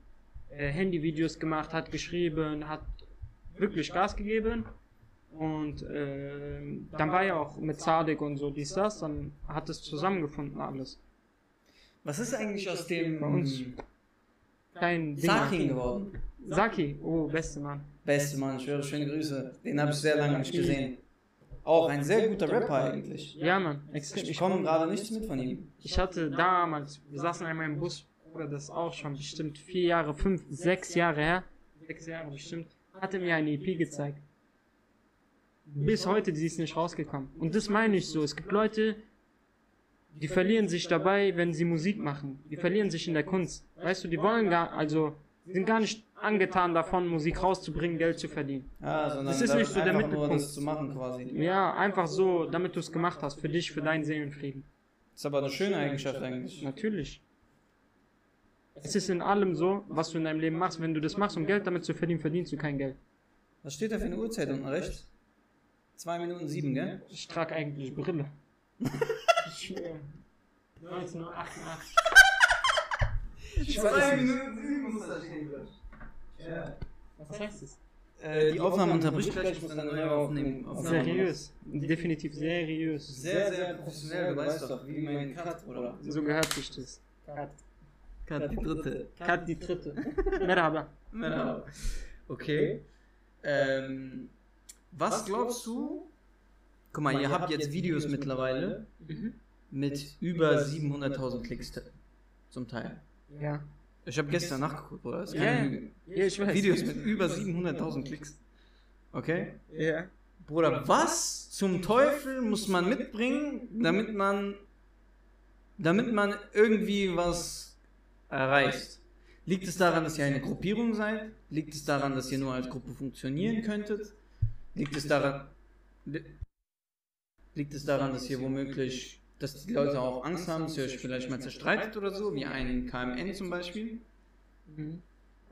Handyvideos gemacht, hat geschrieben, hat wirklich Gas gegeben. Und äh, dann war ja auch mit Zadig und so dies, das, dann hat es zusammengefunden alles. Was ist eigentlich aus dem Bei uns. Kein Ding. Sakin geworden? Saki, oh, beste Mann. Beste Mann, ich höre schöne Grüße. Den habe ich sehr lange nicht gesehen. Auch ein sehr guter Rapper eigentlich. Ja, Mann, extrem. Ich komme gerade nichts mit von ihm. Ich hatte damals, wir saßen einmal im Bus, oder das ist auch schon bestimmt vier Jahre, fünf, sechs Jahre her, sechs Jahre bestimmt, hatte mir eine EP gezeigt. Bis heute, die ist nicht rausgekommen. Und das meine ich so. Es gibt Leute, die verlieren sich dabei, wenn sie Musik machen. Die verlieren sich in der Kunst. Weißt du, die wollen gar, also, sind gar nicht angetan davon, Musik rauszubringen, Geld zu verdienen. Ah, sondern Das ist nicht so der Mittelpunkt. das zu machen quasi. Ja, einfach so, damit du es gemacht hast, für dich, für deinen Seelenfrieden. ist aber eine schöne Eigenschaft eigentlich. Natürlich. Es ist in allem so, was du in deinem Leben machst. Wenn du das machst, um Geld damit zu verdienen, verdienst du kein Geld. Was steht da für eine Uhrzeit unten rechts? 2 Minuten 7, gell? Ich trage eigentlich Brille. *laughs* ich schwöre. 1988. Ich weiß Minuten 7 muss da stehen. Ja. Was heißt das? Äh, die Aufnahme unterbricht gleich, ich muss dann neu aufnehmen. Aufnahme. Seriös. Definitiv seriös. Sehr, sehr professionell, du weißt doch, wie mein Cut, oder? So gehört sich das. Kat. Cut, die dritte. Kat die dritte. Merhaba. Genau. Okay. Ähm, was glaubst du? Guck mal, ihr habt jetzt Videos mittlerweile Mhm. mit über 700.000 Klicks zum Teil. Ja. Ich habe gestern nachgeguckt, oder? Das ist Ja, ja. Ja, ich weiß. Videos mit über 700.000 Klicks. Okay? Ja. Bruder, was zum Teufel muss man mitbringen, damit man, damit man irgendwie was erreicht? Liegt es daran, dass ihr eine Gruppierung seid? Liegt es daran, dass ihr nur als Gruppe funktionieren könntet? Liegt es daran, li- liegt es daran, dass ihr womöglich, dass die Leute auch Angst haben, dass ihr euch vielleicht mal zerstreitet oder so, wie ein KMN zum Beispiel? Mhm.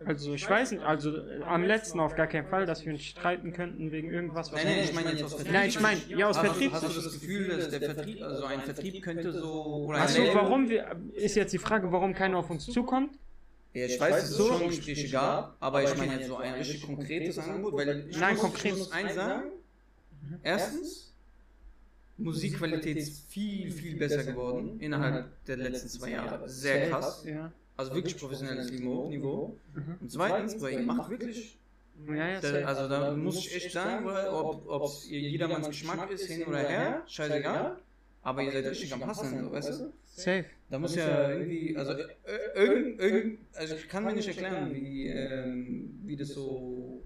Also ich weiß nicht, also am letzten auf gar keinen Fall, dass wir uns streiten könnten wegen irgendwas. was- Nein, nein, ich meine jetzt aus Vertrieb. Nein, ich meine, ja, aus Hast du- Vertrieb. Hast du das Gefühl, dass der Vertrieb, also ein Vertrieb könnte so, Achso, warum wir, ist jetzt die Frage, warum keiner auf uns zukommt? Ja, ich weiß, dass es schon Gespräche gab, aber ich meine jetzt so ein richtig konkretes Angebot, weil ich Nein, muss, konkret. ich muss eins sagen. Erstens, Musikqualität ist viel, viel besser geworden innerhalb der letzten zwei Jahre. Sehr krass. Ja. Also wirklich professionelles Niveau. Niveau. Mhm. Und zweitens, weil ihr macht wirklich, Ja, ja, da, also da muss ich echt sagen, ob es jedermanns Geschmack ist, hin oder her, scheißegal. Aber ihr seid richtig am Passen, so, weißt du? safe. Da muss ja irgendwie, also äh, irgend, irgend, also ich kann mir nicht erklären, wie, ähm, wie das so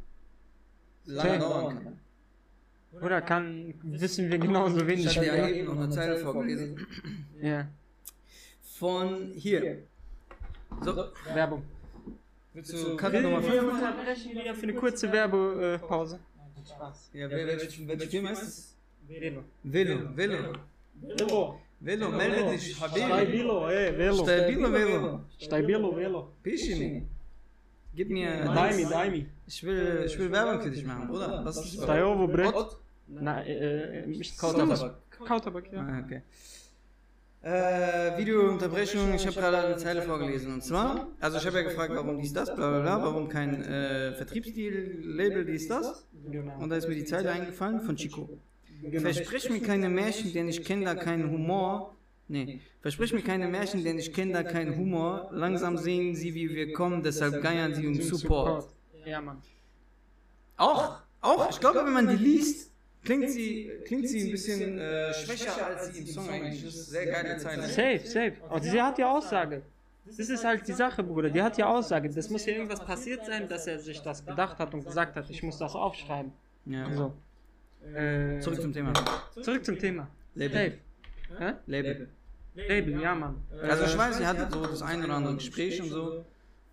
lange dauern kann. Oder kann, wissen wir genauso wenig. Ich habe über- ja eben noch eine Zeile vorgelesen. Ja, Von hier. So, Werbung. willst du Wir, Nummer wir 5? unterbrechen wieder für eine kurze Werbepause. Spaß. Ja, wer, welche, welche Firma ist das? Velo. Velo, Velo. Velo. Velo, melde dich, Habibi. Stabilo, ey, Velo. Stabilo Velo. Stabilo, Velo. Pischimi. Gib mir. Daimi, Daimi. Ich will, ich will Werbung für dich machen, oder? Was ist das? Stajovo, Brett. Ott? Na, äh, ich Kautabak. Kautabak, ja. Ah, okay. Äh, Videounterbrechung, ich habe gerade eine Zeile vorgelesen. Und zwar, also ich habe ja gefragt, warum dies, das, bla bla bla, warum kein äh, Vertriebsdeal, Label, dies, das. Und da ist mir die Zeile eingefallen von Chico. Versprich mir keine Märchen, denn ich kenne da keinen Humor. Nee, versprich mir keine Märchen, denn ich kenne da keinen Humor. Langsam sehen sie, wie wir kommen, deshalb geiern sie um Support. Ja, Mann. Auch, auch, ich glaube, wenn man die liest, klingt sie, klingt sie ein bisschen äh, schwächer als sie im Song eigentlich. Das ist eine sehr geile Zeile. Safe, safe. Aber sie hat ja Aussage. Das ist halt die Sache, Bruder. Die hat ja Aussage. Das muss ja irgendwas passiert sein, dass er sich das gedacht hat und gesagt hat, ich muss das aufschreiben. Ja. So. Äh, Zurück zum Thema. zurück zum Thema. Label. Hä? Label. Label, ja, Mann. Also ich weiß, ihr hattet so das ein oder andere Gespräch und so.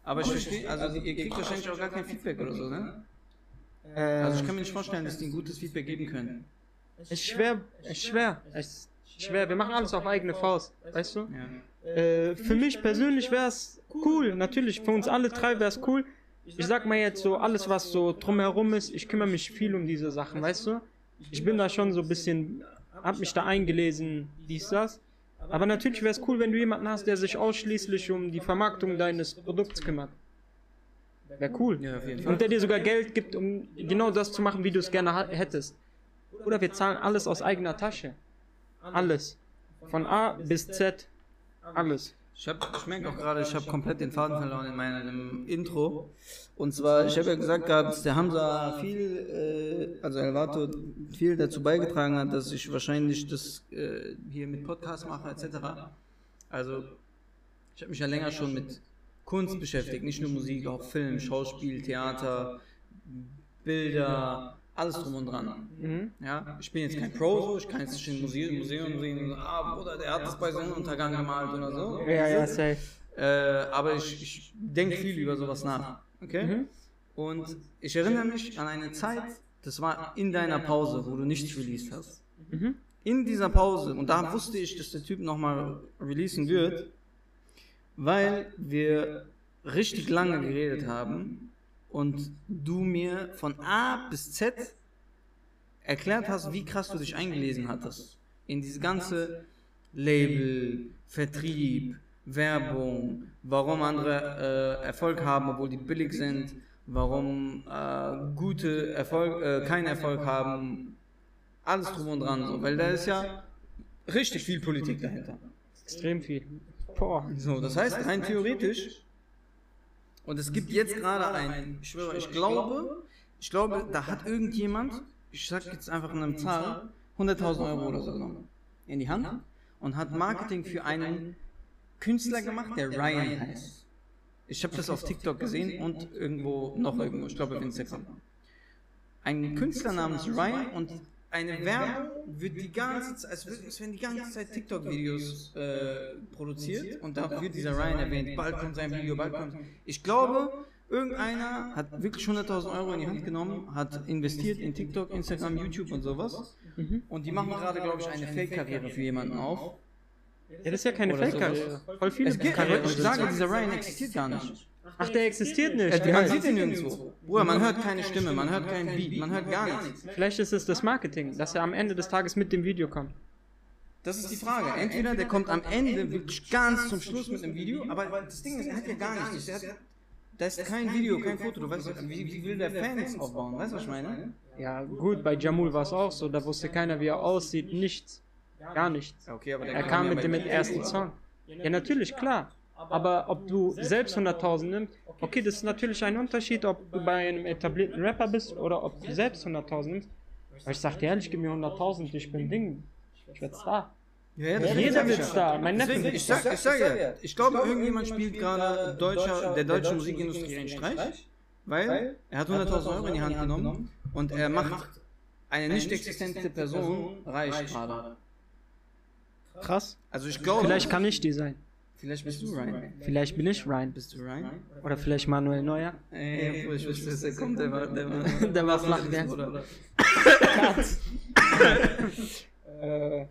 Aber ich verstehe, also ihr kriegt wahrscheinlich auch gar kein Feedback oder so, ne? Äh, Also ich kann mir nicht vorstellen, dass die ein gutes Feedback geben können. es ist schwer, es ist schwer. Es ist schwer. Wir machen alles auf eigene Faust, weißt du? Ja. Äh, für mich persönlich wäre es cool, natürlich, für uns alle drei wäre es cool. Ich sag mal jetzt so, alles was so drumherum ist, ich kümmere mich viel um diese Sachen, weißt du? Ich bin da schon so ein bisschen, hab mich da eingelesen, dies, das. Aber natürlich wäre es cool, wenn du jemanden hast, der sich ausschließlich um die Vermarktung deines Produkts kümmert. Wäre cool. Ja. Und der dir sogar Geld gibt, um genau das zu machen, wie du es gerne hättest. Oder wir zahlen alles aus eigener Tasche. Alles. Von A bis Z. Alles. Ich, hab, ich merke auch gerade, ich habe komplett den Faden verloren in meinem Intro. Und zwar, ich habe ja gesagt gehabt, dass der Hamza viel, äh, also Elvato, viel dazu beigetragen hat, dass ich wahrscheinlich das äh, hier mit Podcast mache, etc. Also, ich habe mich ja länger schon mit Kunst beschäftigt, nicht nur Musik, auch Film, Schauspiel, Theater, Bilder, alles drum und dran. Mhm. Ja, ich bin jetzt kein Pro, so, ich kann jetzt nicht in ein Museum, Museum sehen, und so, ah, Bruder, der hat das bei Sonnenuntergang gemalt oder so. Ja, ja, safe. Äh, aber ich, ich denke viel über sowas nach. Okay? Mhm. Und ich erinnere mich an eine Zeit, das war in deiner Pause, wo du nichts released hast. Mhm. In dieser Pause, und da wusste ich, dass der Typ nochmal releasen wird, weil wir richtig lange geredet haben und du mir von A bis Z erklärt hast, wie krass du dich eingelesen hattest. In diese ganze Label, Vertrieb, Werbung, warum andere äh, Erfolg haben, obwohl die billig sind, warum äh, gute Erfolg, äh, keinen Erfolg haben, alles drum und dran, so, weil da ist ja richtig viel Politik dahinter. Extrem viel. Boah. So, das heißt, rein theoretisch, und es gibt jetzt gerade ein, ich schwöre, ich glaube, ich glaube, da hat irgendjemand, ich sag jetzt einfach eine Zahl, 100.000 Euro oder so genommen, in die Hand und hat Marketing für einen Künstler gemacht, der Ryan heißt. Ich habe das auf TikTok gesehen und irgendwo, noch irgendwo, ich glaube auf Instagram. Ein Künstler namens Ryan und eine Werbung wird die ganze Zeit, es, wird, es werden die ganze Zeit TikTok-Videos äh, produziert und da wird dieser Ryan erwähnt, bald kommt sein Video, bald kommt. Ich glaube, irgendeiner hat wirklich 100.000 Euro in die Hand genommen, hat investiert in TikTok, Instagram, YouTube und sowas. und die machen gerade, glaube ich, eine Fake-Karriere für jemanden auf. Ja, das ist ja keine Fake-Karriere. Voll viele Es gibt, ich sage, dieser Ryan existiert gar nicht. Ach, der existiert nicht. Man sieht ihn nirgendwo. Bruder, man hört keine Stimme, man hört keinen Beat, man hört gar nichts. Vielleicht ist es das Marketing, dass er am Ende des Tages mit dem Video kommt. Das ist die Frage. Entweder der kommt am Ende wirklich ganz zum Schluss mit einem Video, aber das Ding ist, er hat ja gar nichts. Da ist kein Video, kein Foto. Du weißt, wie, wie will der Fans aufbauen? Weißt du, was ich meine? Ja, gut, bei Jamul war es auch so. Da wusste keiner, wie er aussieht. Nichts. Gar nichts. Okay, aber Er kam mit dem ersten Song. Ja, natürlich, klar. Aber ob du selbst 100.000 nimmst, okay, das ist natürlich ein Unterschied, ob du bei einem etablierten Rapper bist oder ob du selbst 100.000 nimmst. Aber ich sag dir ehrlich, gib mir 100.000, ich bin Ding. Ich werde Star. Ja, ja, das Jeder wird ja. Star. Mein Neffe ich sag, ich sag ja, ich glaube, irgendjemand spielt gerade deutscher, der deutschen Musikindustrie einen Streich, weil er hat 100.000 Euro in die Hand genommen und er macht eine nicht existente Person reich gerade. Krass. Also ich glaube, Vielleicht kann ich die sein. Vielleicht bist du Ryan. Vielleicht bin ich Ryan. Bist du Ryan? Oder vielleicht Manuel Neuer. Ey, ich wusste, kommt, der war, der war, Der war flach, der. *laughs* Äh,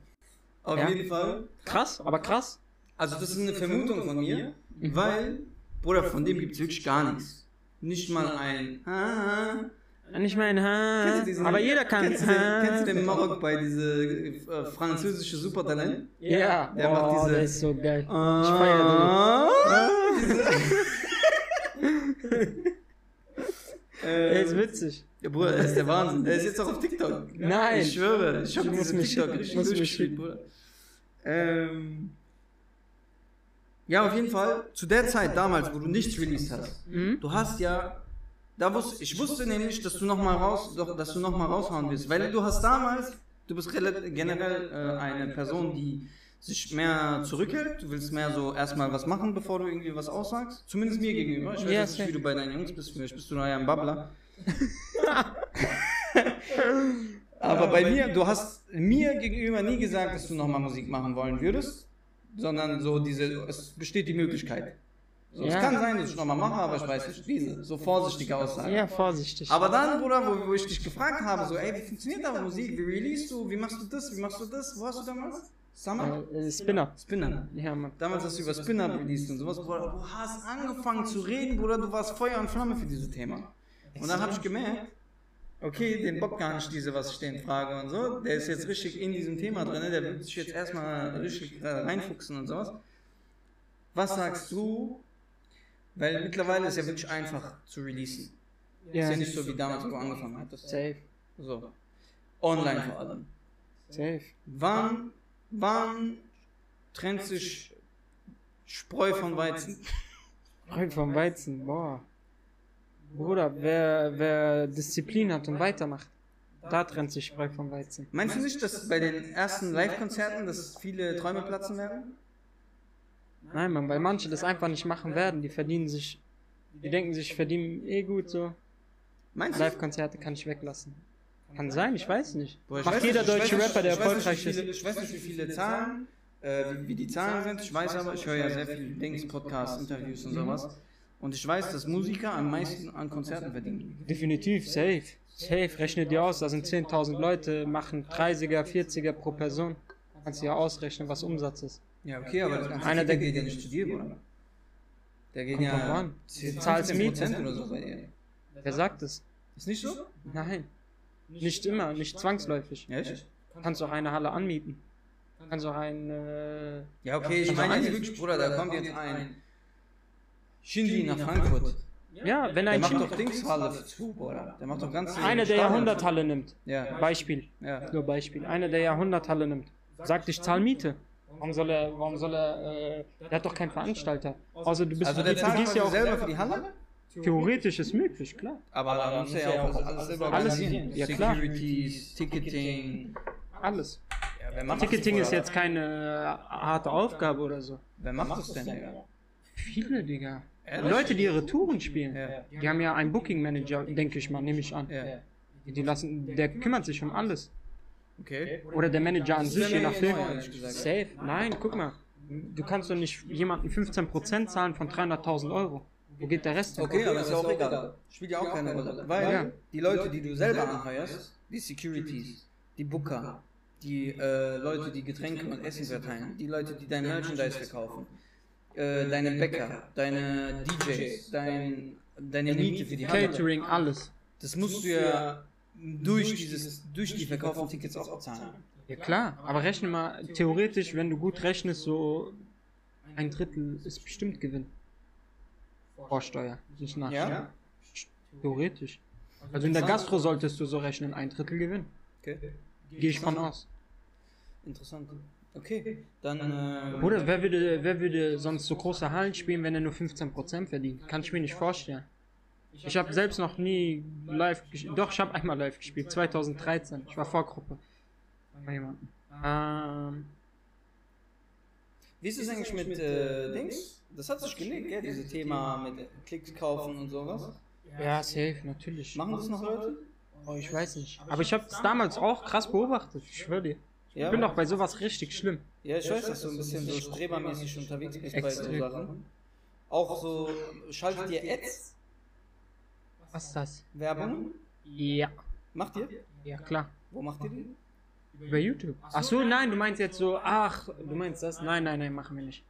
Auf Ja. jeden Fall. krass, aber krass. Also das ist eine Vermutung von mir, weil, Bruder, von dem gibt es wirklich gar nichts. Nicht mal ein Ah, Ich meine, ha, diesen- aber jeder kann. Kennst du den, ha. kennst du den Marok bei diese äh, französische Supertalent? Ja, Der oh, macht diese- der ist so geil. Ich feier *laughs* Der ist äh, witzig. ja, Bruder, der ist der Wahnsinn. Der ist jetzt auch auf TikTok. Nein. Ich schwöre, ich hab Ich muss diese mich- TikTok ich richtig muss mich durchgespielt, schicken. Bruder. Ähm, ja, auf jeden Fall, zu der Zeit damals, wo du nichts released hast, Mhm. du hast ja, da wusste, ich wusste nämlich, dass du nochmal raus, dass du noch mal raushauen wirst, weil du hast damals, du bist generell äh, eine Person, die sich mehr zurückhält, du willst mehr so erstmal was machen, bevor du irgendwie was aussagst, zumindest mir gegenüber, ich weiß jetzt nicht, wie du bei deinen Jungs bist, vielleicht bist du da ja ein Babbler. *laughs* Aber bei mir, du hast mir gegenüber nie gesagt, dass du nochmal Musik machen wollen würdest, sondern so diese, es besteht die Möglichkeit. So, Es Ja. kann sein, dass ich nochmal mache, aber ich weiß nicht, diese, so vorsichtige Aussagen. Ja, vorsichtig. Aber dann, Bruder, wo, wo ich dich gefragt habe, so, ey, wie funktioniert deine Musik, wie release du, wie machst du das, wie machst du das, wo hast du damals? Summer? äh, Spinner. Spinner. Ja, Mann. Damals hast du über Spinner released und sowas, Bruder. Du hast angefangen zu reden, Bruder, du warst Feuer und Flamme für dieses Thema. Und dann habe ich gemerkt, okay, den Bock gar nicht diese, was ich den frage und so. Der ist jetzt richtig in diesem Thema drin, der will sich jetzt erstmal richtig äh, reinfuchsen und sowas. Was sagst du? Weil mittlerweile ist ja wirklich einfach zu releasen. Ja, Ist ja nicht so wie damals, wo du angefangen hattest. safe. So. Online vor allem. Safe. Wann, wann trennt sich Spreu von Weizen? Rein vom Weizen, *laughs* boah. Bruder, wer, wer Disziplin hat und weitermacht, da trennt sich Spreu vom Weizen. Meinst du nicht, dass bei den ersten Live-Konzerten, dass viele Träume platzen werden? Nein, Mann, weil manche das einfach nicht machen werden. Die verdienen sich, die denken sich, ich verdiene eh gut so. Meinst du? Live-Konzerte kann ich weglassen. Kann sein, ich weiß nicht. Boah, Macht weiß jeder nicht, ich deutsche Rapper, der erfolgreich ist. Ich weiß nicht, wie viele Zahlen äh, wie, wie die Zahlen sind. Ich weiß aber, ich höre ja sehr viele Dings, Podcasts, Interviews und sowas. Und ich weiß, dass Musiker am meisten an Konzerten verdienen. Definitiv, safe. Safe, rechne dir aus, da sind 10.000 Leute, machen 30er, 40er pro Person. Kannst du ja ausrechnen, was Umsatz ist. Ja, okay, aber das Einer, der- geht ja nicht zu dir, Bruder. Der geht ja an. Du 10, zahlst 15% Miete. oder so bei dir. Wer sagt es? Ist nicht so? Nein. Nicht immer, nicht zwangsläufig. Ja, echt? Du kannst auch eine Halle anmieten. Du kannst auch ein. Äh, Ja, okay, ich meine jetzt wirklich, Bruder, da kommt jetzt ein Shindy nach Frankfurt. ja, wenn Der ein macht Team, doch Dingshalle zu, Bruder. Der macht doch ganz einer der Jahrhunderthalle nimmt. Ja, Beispiel. ja. Nur Beispiel. Einer der Jahrhunderthalle nimmt. Sagt, ich zahl Miete. Warum soll er, warum soll er, äh, der hat doch keinen Veranstalter. Außer du bist, Also der du gehst ja auch, selber für die Halle? theoretisch ist möglich, klar. Aber da muss er ja auch alles selber Alles, organisieren. ja, klar. Securities, Ticketing. Alles. Ja, wer macht Ticketing das, ist jetzt keine äh, harte Aufgabe oder so. Wer macht das denn, Digga? Viele, Digga. Ehrlich? Leute, die ihre Touren spielen. Ja. Die haben ja einen Booking Manager, denke ich mal, nehme ich an. Ja. Die lassen, der kümmert sich um alles. Okay. Oder der Manager an sich, ist je nachdem. Safe. Nein, guck mal. Du kannst doch nicht jemanden 15% zahlen von 300.000 Euro. Wo geht der Rest hin? Okay, aber ist ja auch egal. Spielt ja auch keine Rolle. Weil Ja. die Leute, die du selber anheuerst, die Securities, die Booker, die äh, Leute, die Getränke und Essen verteilen, die Leute, die dein Merchandise verkaufen, äh, deine Bäcker, deine DJs, dein, deine Miete für die Halle. Catering, alles. Das musst du ja durch dieses, durch die verkauften Tickets auch bezahlen. Ja klar, aber rechne mal, theoretisch, wenn du gut rechnest, so ein Drittel ist bestimmt Gewinn. Vorsteuer, nicht Nachsteuer. Ja? Theoretisch. Also in der Gastro solltest du so rechnen, ein Drittel Gewinn. Okay. Gehe ich von aus. Interessant. Okay, dann. Äh, Oder wer würde, wer würde sonst so große Hallen spielen, wenn er nur 15% verdient? Kann ich mir nicht vorstellen. Ich habe selbst noch nie live gespielt. Doch, ich habe einmal live gespielt, 2013. Ich war Vorgruppe. Bei jemandem. Ähm, Wie ist es eigentlich mit äh, Dings? Das hat sich gelegt, gell? Dieses Thema mit Klicks kaufen und sowas. ja, safe, natürlich. Machen das noch Leute? Oh, ich weiß nicht. Aber ich habe es damals auch krass beobachtet. Ich schwöre dir. Ich Ja. bin doch bei sowas richtig schlimm. Ja, ich weiß, dass du ein bisschen so strebermäßig unterwegs bist bei so. Sachen. Auch so, schaltet ihr Ads, Was ist das? Werbung? Ja. Macht ihr? Ja, klar. Wo macht ihr die? Über YouTube. Ach so, nein, du meinst jetzt so, ach, du meinst das? Nein, nein, nein, machen wir nicht.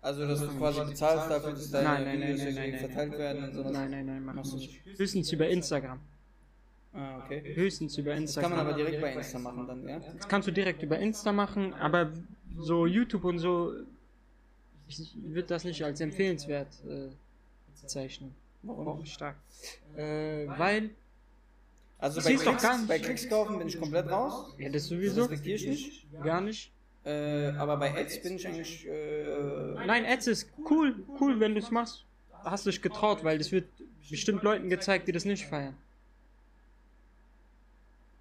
Also, dass du quasi bezahlst dafür, dass deine Nein, nein, nein, Videos nein, irgendwie nein, verteilt nein. werden und sowas? Nein, nein, nein, machen wir nicht. Höchstens über Instagram. Ah, okay. Höchstens über Das Instagram. kann man aber direkt bei Insta machen dann, ja? Das kannst du direkt über Insta machen, aber so YouTube und so, ich würde das nicht als empfehlenswert äh, bezeichnen. Warum? Stark. Äh, weil, Also Das bei doch Klicks, gar nicht- bei Klicks kaufen bin ich komplett raus. ja, das Das sowieso, respektiere ich nicht. gar nicht. Äh, aber bei Ads bin ich eigentlich. Äh, Nein, Ads ist cool, cool, wenn du es machst. Hast dich getraut, weil das wird bestimmt Leuten gezeigt, die das nicht feiern.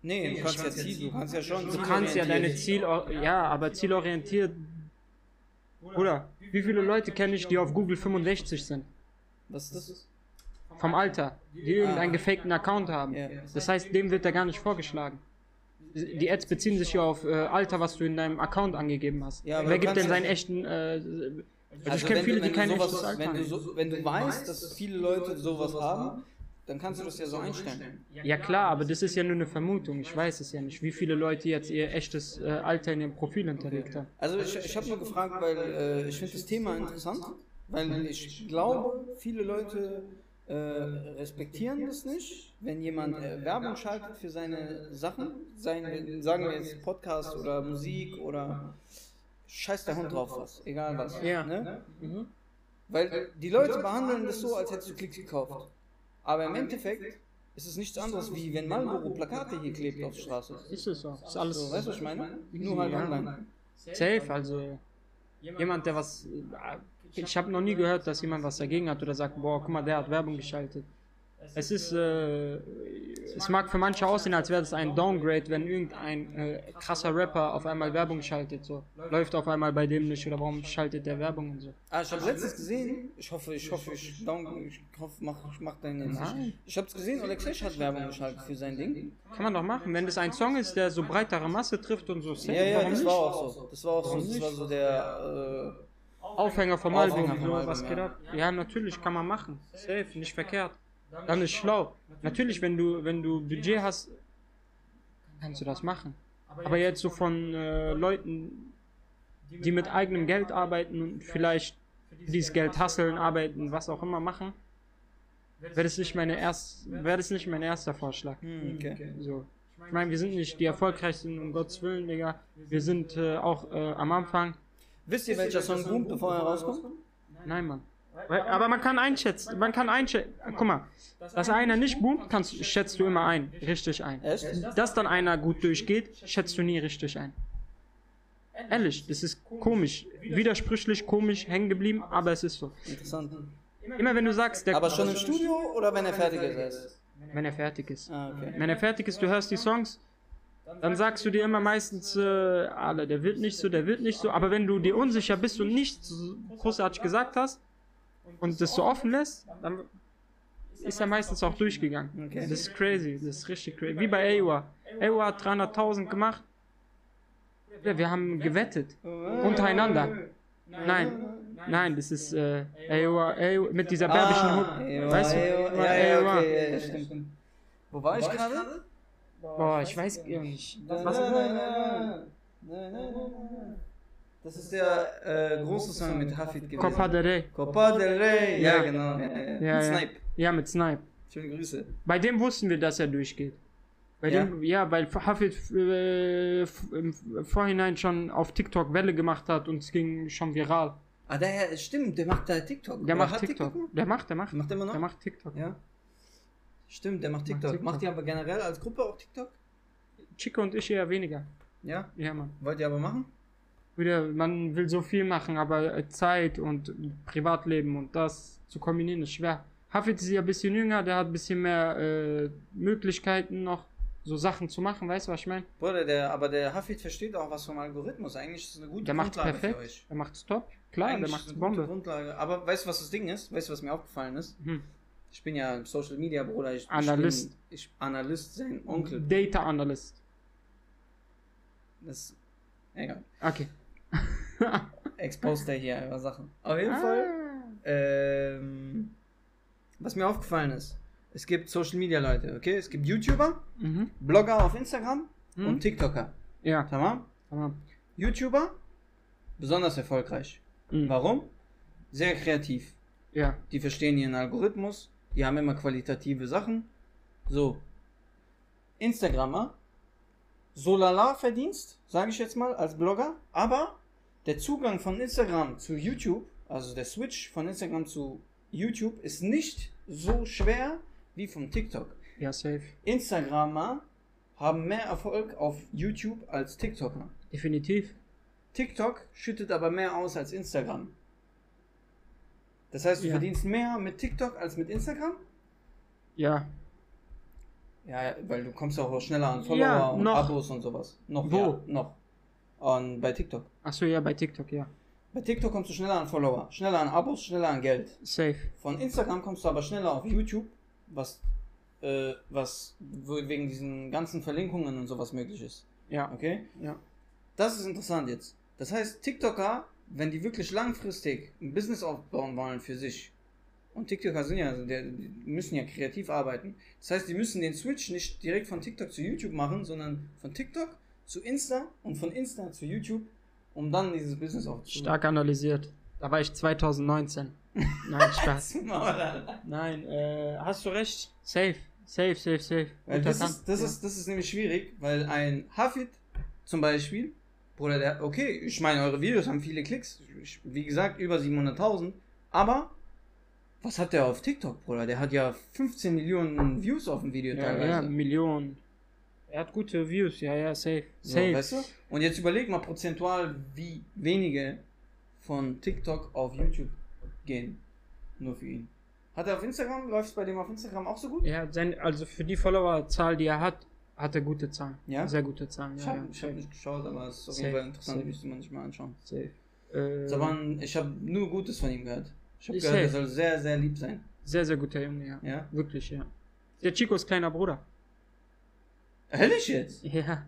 nee, du kannst ja Ziel, du kannst ja schon. Du kannst ja deine Ziel, ja, aber zielorientiert. Oder, wie viele Leute kenne ich, die auf Google 65 sind? Was ist das? Vom Alter, die irgendeinen gefakten Account haben. Das heißt, dem wird er gar nicht vorgeschlagen. Die Ads beziehen sich ja auf äh, Alter, was du in deinem Account angegeben hast. Wer gibt denn seinen echten. Äh, also ich kenne viele, die kein du echtes sowas, Alter wenn du, haben. so, wenn du weißt, dass viele Leute sowas haben, dann kannst du das ja so einstellen. Ja klar, aber das ist ja nur eine Vermutung. Ich weiß es ja nicht, wie viele Leute jetzt ihr echtes äh, Alter in ihrem Profil hinterlegt haben. Also ich, ich habe nur gefragt, weil äh, ich finde das Thema interessant, weil ich glaube, viele Leute äh, respektieren das nicht, wenn jemand äh, Werbung schaltet für seine Sachen, sein, sagen wir jetzt Podcast oder Musik oder scheiß der Hund drauf was, egal was. Ja. Ne? Mhm. Weil die Leute behandeln das so, als hättest du Klicks gekauft. Aber im Endeffekt ist es nichts anderes, wie wenn Marlboro Plakate hier klebt auf der Straße. Ist es so. Ist alles So, weißt du, was ich meine? Nur halt online. safe. Also jemand, der was. Ich habe noch nie gehört, dass jemand was dagegen hat oder sagt, boah, guck mal, der hat Werbung geschaltet. Es ist, äh, es mag für manche aussehen, als wäre das ein Downgrade, wenn irgendein äh, krasser Rapper auf einmal Werbung schaltet. So läuft auf einmal bei dem nicht oder warum schaltet der Werbung und so. Ah, ich habe letztens gesehen, ich hoffe, ich hoffe, ich, down, ich hoffe, mach, ich mach deinen Nein. Ich habe es gesehen, Alexei hat Werbung geschaltet für sein Ding. Kann man doch machen, wenn das ein Song ist, der so breitere Masse trifft und so. Ja, ja, das war auch so. Das war auch so. Das war so der. Äh, Aufhänger vom Album, was ja. geht ab? Ja, natürlich kann man machen. Safe, nicht verkehrt. Dann ist schlau. Natürlich, wenn du, wenn du Budget hast, kannst du das machen. Aber jetzt so von äh, Leuten, die mit eigenem Geld arbeiten und vielleicht dieses Geld hasseln, arbeiten, was auch immer machen, wäre das nicht meine erst, wäre das nicht mein erster Vorschlag. hm, okay. So. Ich meine, wir sind nicht die erfolgreichsten, um Gottes Willen, Digga. Wir sind äh, auch äh, am Anfang. Wisst ihr, welcher Song boomt, bevor er rauskommt? Nein, Mann. Aber man kann einschätzen, man kann einschätzen, guck mal, dass einer nicht boomt, kannst, schätzt du immer ein, richtig ein. Echt? Dass dann einer gut durchgeht, schätzt du nie richtig ein. Ehrlich, das ist komisch, widersprüchlich, komisch, hängen geblieben, aber es ist so. Interessant. Immer wenn du sagst, der, Aber schon im Studio oder wenn er fertig ist? wenn er fertig ist. Ah, okay. Wenn er fertig ist, du hörst die Songs, dann sagst du dir immer meistens, äh, alle, der wird nicht so, der wird nicht so. Aber wenn du dir unsicher bist und nichts so großartig gesagt hast und das so offen lässt, dann ist er meistens auch durchgegangen. Okay. Das ist crazy, das ist richtig crazy. Wie bei AOA. AOA hat 300.000 gemacht. Ja, wir haben gewettet. Untereinander. Nein, nein, das ist äh, AOA, AOA mit dieser berbischen Ah, Hook. Ewa, Weißt du? Ewa, ja, ja, AOA. okay, ja, ja, stimmt. Wo war ich gerade? Boah, ich weiß gar nicht. Was, na, na. Das ist der äh, große Song mit Hafid gewesen. Copa del Rey. Copa del Rey. Ja, Ja. genau. Ja, ja. Ja, Mit ja. Snipe. Ja, mit Snipe. Schöne Grüße. Bei dem wussten wir, dass er durchgeht. Bei Ja? dem, ja, weil Hafid äh, im Vorhinein schon auf TikTok Welle gemacht hat und es ging schon viral. Ah, der stimmt, der macht da TikTok. Der Oder macht TikTok. gemacht? Der macht, der macht. Macht der immer noch? Der macht TikTok. Ja. Stimmt, der macht TikTok. TikTok. Macht ihr aber generell als Gruppe auch TikTok? Chico und ich eher weniger. Ja. Ja, Mann. Wollt ihr aber machen? Wieder, man will so viel machen, aber äh, Zeit und Privatleben und das zu kombinieren ist schwer. Hafid ist ja ein bisschen jünger, der hat ein bisschen mehr äh, Möglichkeiten noch, so Sachen zu machen, weißt du, was ich meine? Bruder, der, aber der Hafid versteht auch was vom Algorithmus. Eigentlich ist es eine gute Der macht Grundlage für perfekt, euch. der macht's top, klar, Eigentlich der ist macht's es eine Bombe. Grundlage. Aber weißt du, was das Ding ist? Weißt du, was mir aufgefallen ist? Hm. Ich bin ja Social Media Bruder. Ich, Analyst. Ich, bin, ich Analyst, sein Onkel. Data Analyst. Das. Egal. Okay. *laughs* Exposed der hier über Sachen. Auf jeden Ah. Fall. Ähm, was mir aufgefallen ist, es gibt Social Media Leute, okay? Es gibt YouTuber, Mhm. Blogger auf Instagram Mhm. und TikToker. Ja, Tamam? tamam. YouTuber, besonders erfolgreich. Mhm. Warum? Sehr kreativ. Ja. Die verstehen ihren Algorithmus, die haben immer qualitative Sachen. So. Instagrammer, so lala Verdienst, sage ich jetzt mal, als Blogger, aber der Zugang von Instagram zu YouTube, also der Switch von Instagram zu YouTube, ist nicht so schwer wie von TikTok. Ja, safe. Instagrammer haben mehr Erfolg auf YouTube als TikToker. Definitiv. TikTok schüttet aber mehr aus als Instagram. Das heißt, du Ja. verdienst mehr mit TikTok als mit Instagram? Ja. Ja, weil du kommst auch schneller an Follower Ja, und. Abos und sowas. Noch, Wo? Ja, noch. Und bei TikTok. Achso, ja, bei TikTok, ja. Bei TikTok kommst du schneller an Follower, schneller an Abos, schneller an Geld. Safe. Von Instagram kommst du aber schneller auf YouTube, was, äh, was wegen diesen ganzen Verlinkungen und sowas möglich ist. Ja. Okay? Ja. Das ist interessant jetzt. Das heißt, TikToker, wenn die wirklich langfristig ein Business aufbauen wollen für sich, und TikToker sind ja, also der, die müssen ja kreativ arbeiten. Das heißt, die müssen den Switch nicht direkt von TikTok zu YouTube machen, sondern von TikTok zu Insta und von Insta zu YouTube, um dann dieses Business aufzubauen. Stark analysiert. Da war ich 2019. *laughs* Nein, Spaß. Nein, äh, hast du recht. Safe. Safe, safe, safe. Das, ist, das, ist, das ist nämlich schwierig, weil ein Hafid zum Beispiel, Bruder, der, okay, ich meine, eure Videos haben viele Klicks, ich, wie gesagt, über 700.000, aber was hat der auf TikTok, Bruder? Der hat ja 15 Millionen Views auf dem Video Ja, teilweise. ja, Millionen. Er hat gute Views, ja, ja, safe. so, Safe. weißt du? Und jetzt überleg mal prozentual, wie wenige von TikTok auf YouTube gehen. Nur für ihn. Hat er auf Instagram, läuft es bei dem auf Instagram auch so gut? Ja, sein, also für die Followerzahl, die er hat, hat er gute Zahlen. Ja? Sehr gute Zahlen. Ich Ja, habe ja, ich hab nicht geschaut, aber es ist auf jeden Fall interessant, safe. müsste man sich mal anschauen. safe. Äh, Ist aber ein, ich habe nur Gutes von ihm gehört. Ich habe Ist gehört, er soll sehr, sehr lieb sein. sehr, sehr guter Junge, ja. Ja? Wirklich, ja. Der Chicos kleiner Bruder. Ehrlich jetzt? Ja,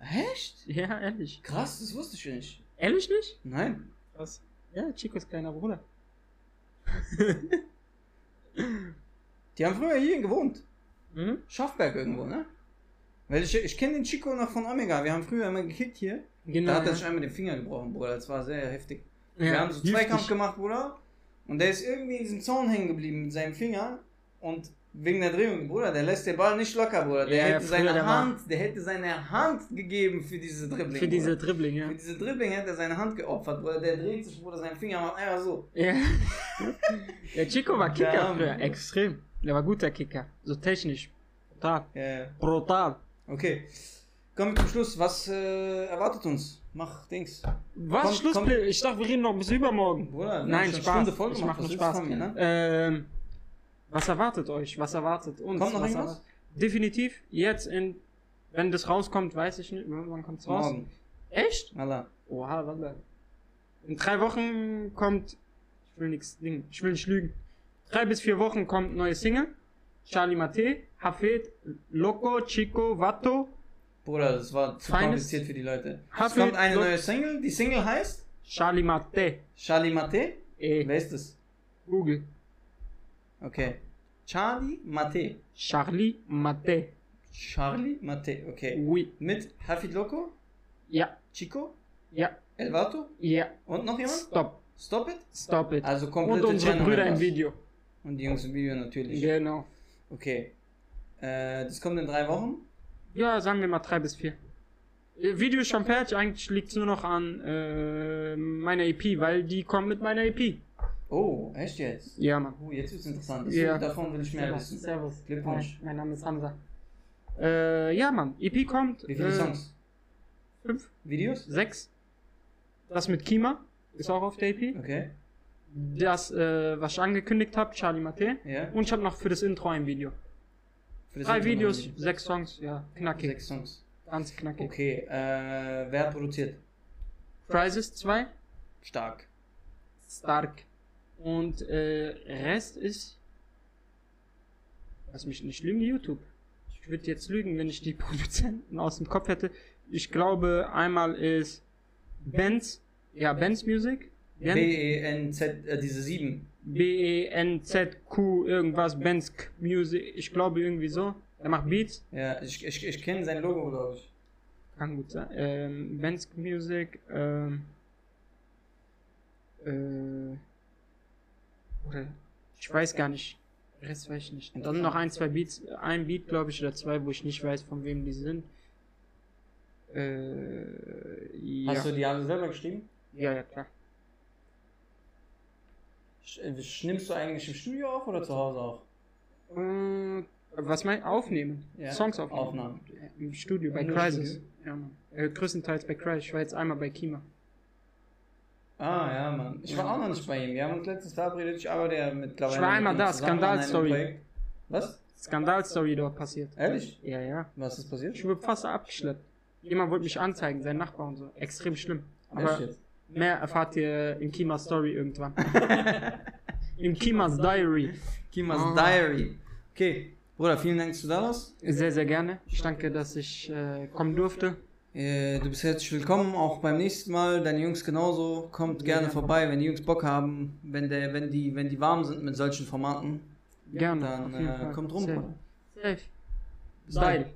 Echt? ja, ehrlich. Krass, das wusste ich nicht. Ehrlich nicht? Nein. Was? Ja, Chicos kleiner Bruder. *laughs* Die haben früher hier gewohnt. Mhm. Schaffberg irgendwo, ne? Weil ich, ich kenne den Chico noch von Omega. Wir haben früher immer gekickt hier. Genau. Da hat er ja. sich einmal den Finger gebrochen, Bruder. Das war sehr heftig. Ja, Wir haben so. Zweikampf gemacht, Bruder. Und der ist irgendwie in diesem Zaun hängen geblieben mit seinem Finger. Und wegen der Drehung, Bruder, der lässt den Ball nicht locker, Bruder. Der Ja, hätte seine der war- Hand, der hätte seine Hand gegeben für diese Dribbling. Für diese Bruder. Dribbling, ja. Für diese Dribbling hätte er seine Hand geopfert, Bruder. Der dreht sich, Bruder, sein Finger macht einfach so. Ja. *laughs* Der Chico war Kicker Ja, früher, extrem. Der war guter Kicker. So technisch. Brutal. Ja. Brutal. Okay. Kommen wir zum Schluss. Was äh, erwartet uns? Mach Dings. Was? Komm, Schluss? komm. Ich dachte, wir reden noch bis übermorgen. Bruder, Nein, Spaß. Voll ich mache nur Spaß. von mir, ne? ähm, was erwartet euch? Was erwartet uns? Kommt noch was irgendwas? Definitiv. Jetzt in, wenn das rauskommt, weiß ich nicht. Wann kommt's raus? Morgen. Echt? Allah. Oha, warte. In drei Wochen kommt. Ich will nichts Ding. Ich will nicht lügen. Drei bis vier Wochen kommt neue Single. Charlie Mate, Hafid, Loco, Chico, Vato, Bruder, das war zu Feines- kompliziert für die Leute. Es Hafid, kommt eine Lo- neue Single. Die Single heißt Charlie Mate. Charlie Mate. Eh, Wer ist das? Google. Okay. Charlie Mate. Charlie Mate. Charlie Mate. Okay. Oui. Mit Hafid Loco, Ja, Chico, ja, Elvato ja. und noch jemand? Stop. Stop it. Stop it. Also Und komplette unsere Channel Brüder im. Video. Und die Jungs im Video natürlich. Genau. Okay. Äh, das kommt in drei Wochen. Ja, sagen wir mal drei bis vier. Äh, Video ist schon fertig, eigentlich liegt es nur noch an äh, meiner EP, weil die kommt mit meiner EP. Oh, echt jetzt? Ja, Mann. Oh, jetzt wird's interessant. Das Ja. Davon will ich mehr Servus. wissen. Servus. Glückwunsch. Hi, mein Name ist Hamza. Äh, ja, Mann. EP kommt. Wie viele äh, Songs? Fünf, Videos? sechs. Das mit Kima ist auch auf der EP. Okay. Das, äh, was ich angekündigt habe, Charlie Mate. Ja. Und ich habe noch für das Intro ein Video. Für das Drei Videos, sechs Songs, ja, knackig. Sechs Songs. Ganz knackig. Okay. Äh, wer hat produziert? Crisis 2, Stark. Stark. Und äh, Rest ist. Lass mich nicht lügen, YouTube. Ich würde jetzt lügen, wenn ich die *laughs* Produzenten aus dem Kopf hätte. Ich glaube, einmal ist Benz, ja, Benz Music. Ben- B-E-N-Z, äh, diese sieben. B-E-N-Z-Q irgendwas, Benz Music. Ich glaube irgendwie so. Er macht Beats. Ja, ich, ich, ich kenne sein Logo, glaube ich. Kann gut sein. Ähm, Benz Music, ähm, äh, oder, ich weiß gar nicht. Rest weiß ich nicht. Dann noch ein, zwei Beats, ein Beat, glaube ich, oder zwei, wo ich nicht weiß, von wem die sind. Äh, ja. Hast du die alle selber geschrieben? ja, ja, klar. Äh, Nimmst du eigentlich im Studio auf oder zu Hause auch? Äh, was mein Aufnehmen? Ja, Songs aufnehmen. Aufnahmen. Ja, Im Studio, bei Crisis. Ja, Mann. Äh, größtenteils bei Crisis. Ich war jetzt einmal bei Kima. Ah, ja, Mann. Ich war auch noch nicht bei ihm. Wir haben uns letztens verabredet. Ich arbeite ja mittlerweile. Ich war einmal da, Skandalstory. Was? Skandalstory dort passiert. Ehrlich? Ja, ja. Was ist passiert? Ich wurde fast abgeschleppt. Jemand wollte mich anzeigen, sein Nachbar und so. Extrem schlimm. Echt Aber jetzt? Mehr erfahrt ihr in Kimas Story irgendwann. *laughs* in Kimas Diary. Kimas Ah. Diary. Okay. Bruder, vielen Dank, dass du da warst. Sehr, sehr gerne. Ich danke, dass ich äh, kommen durfte. Äh, du bist herzlich willkommen, auch beim nächsten Mal. Deine Jungs genauso. Kommt gerne vorbei, wenn die Jungs Bock haben. Wenn, der, wenn, die, wenn die warm sind mit solchen Formaten, Gerne. dann äh, kommt rum. Safe. Safe. Style.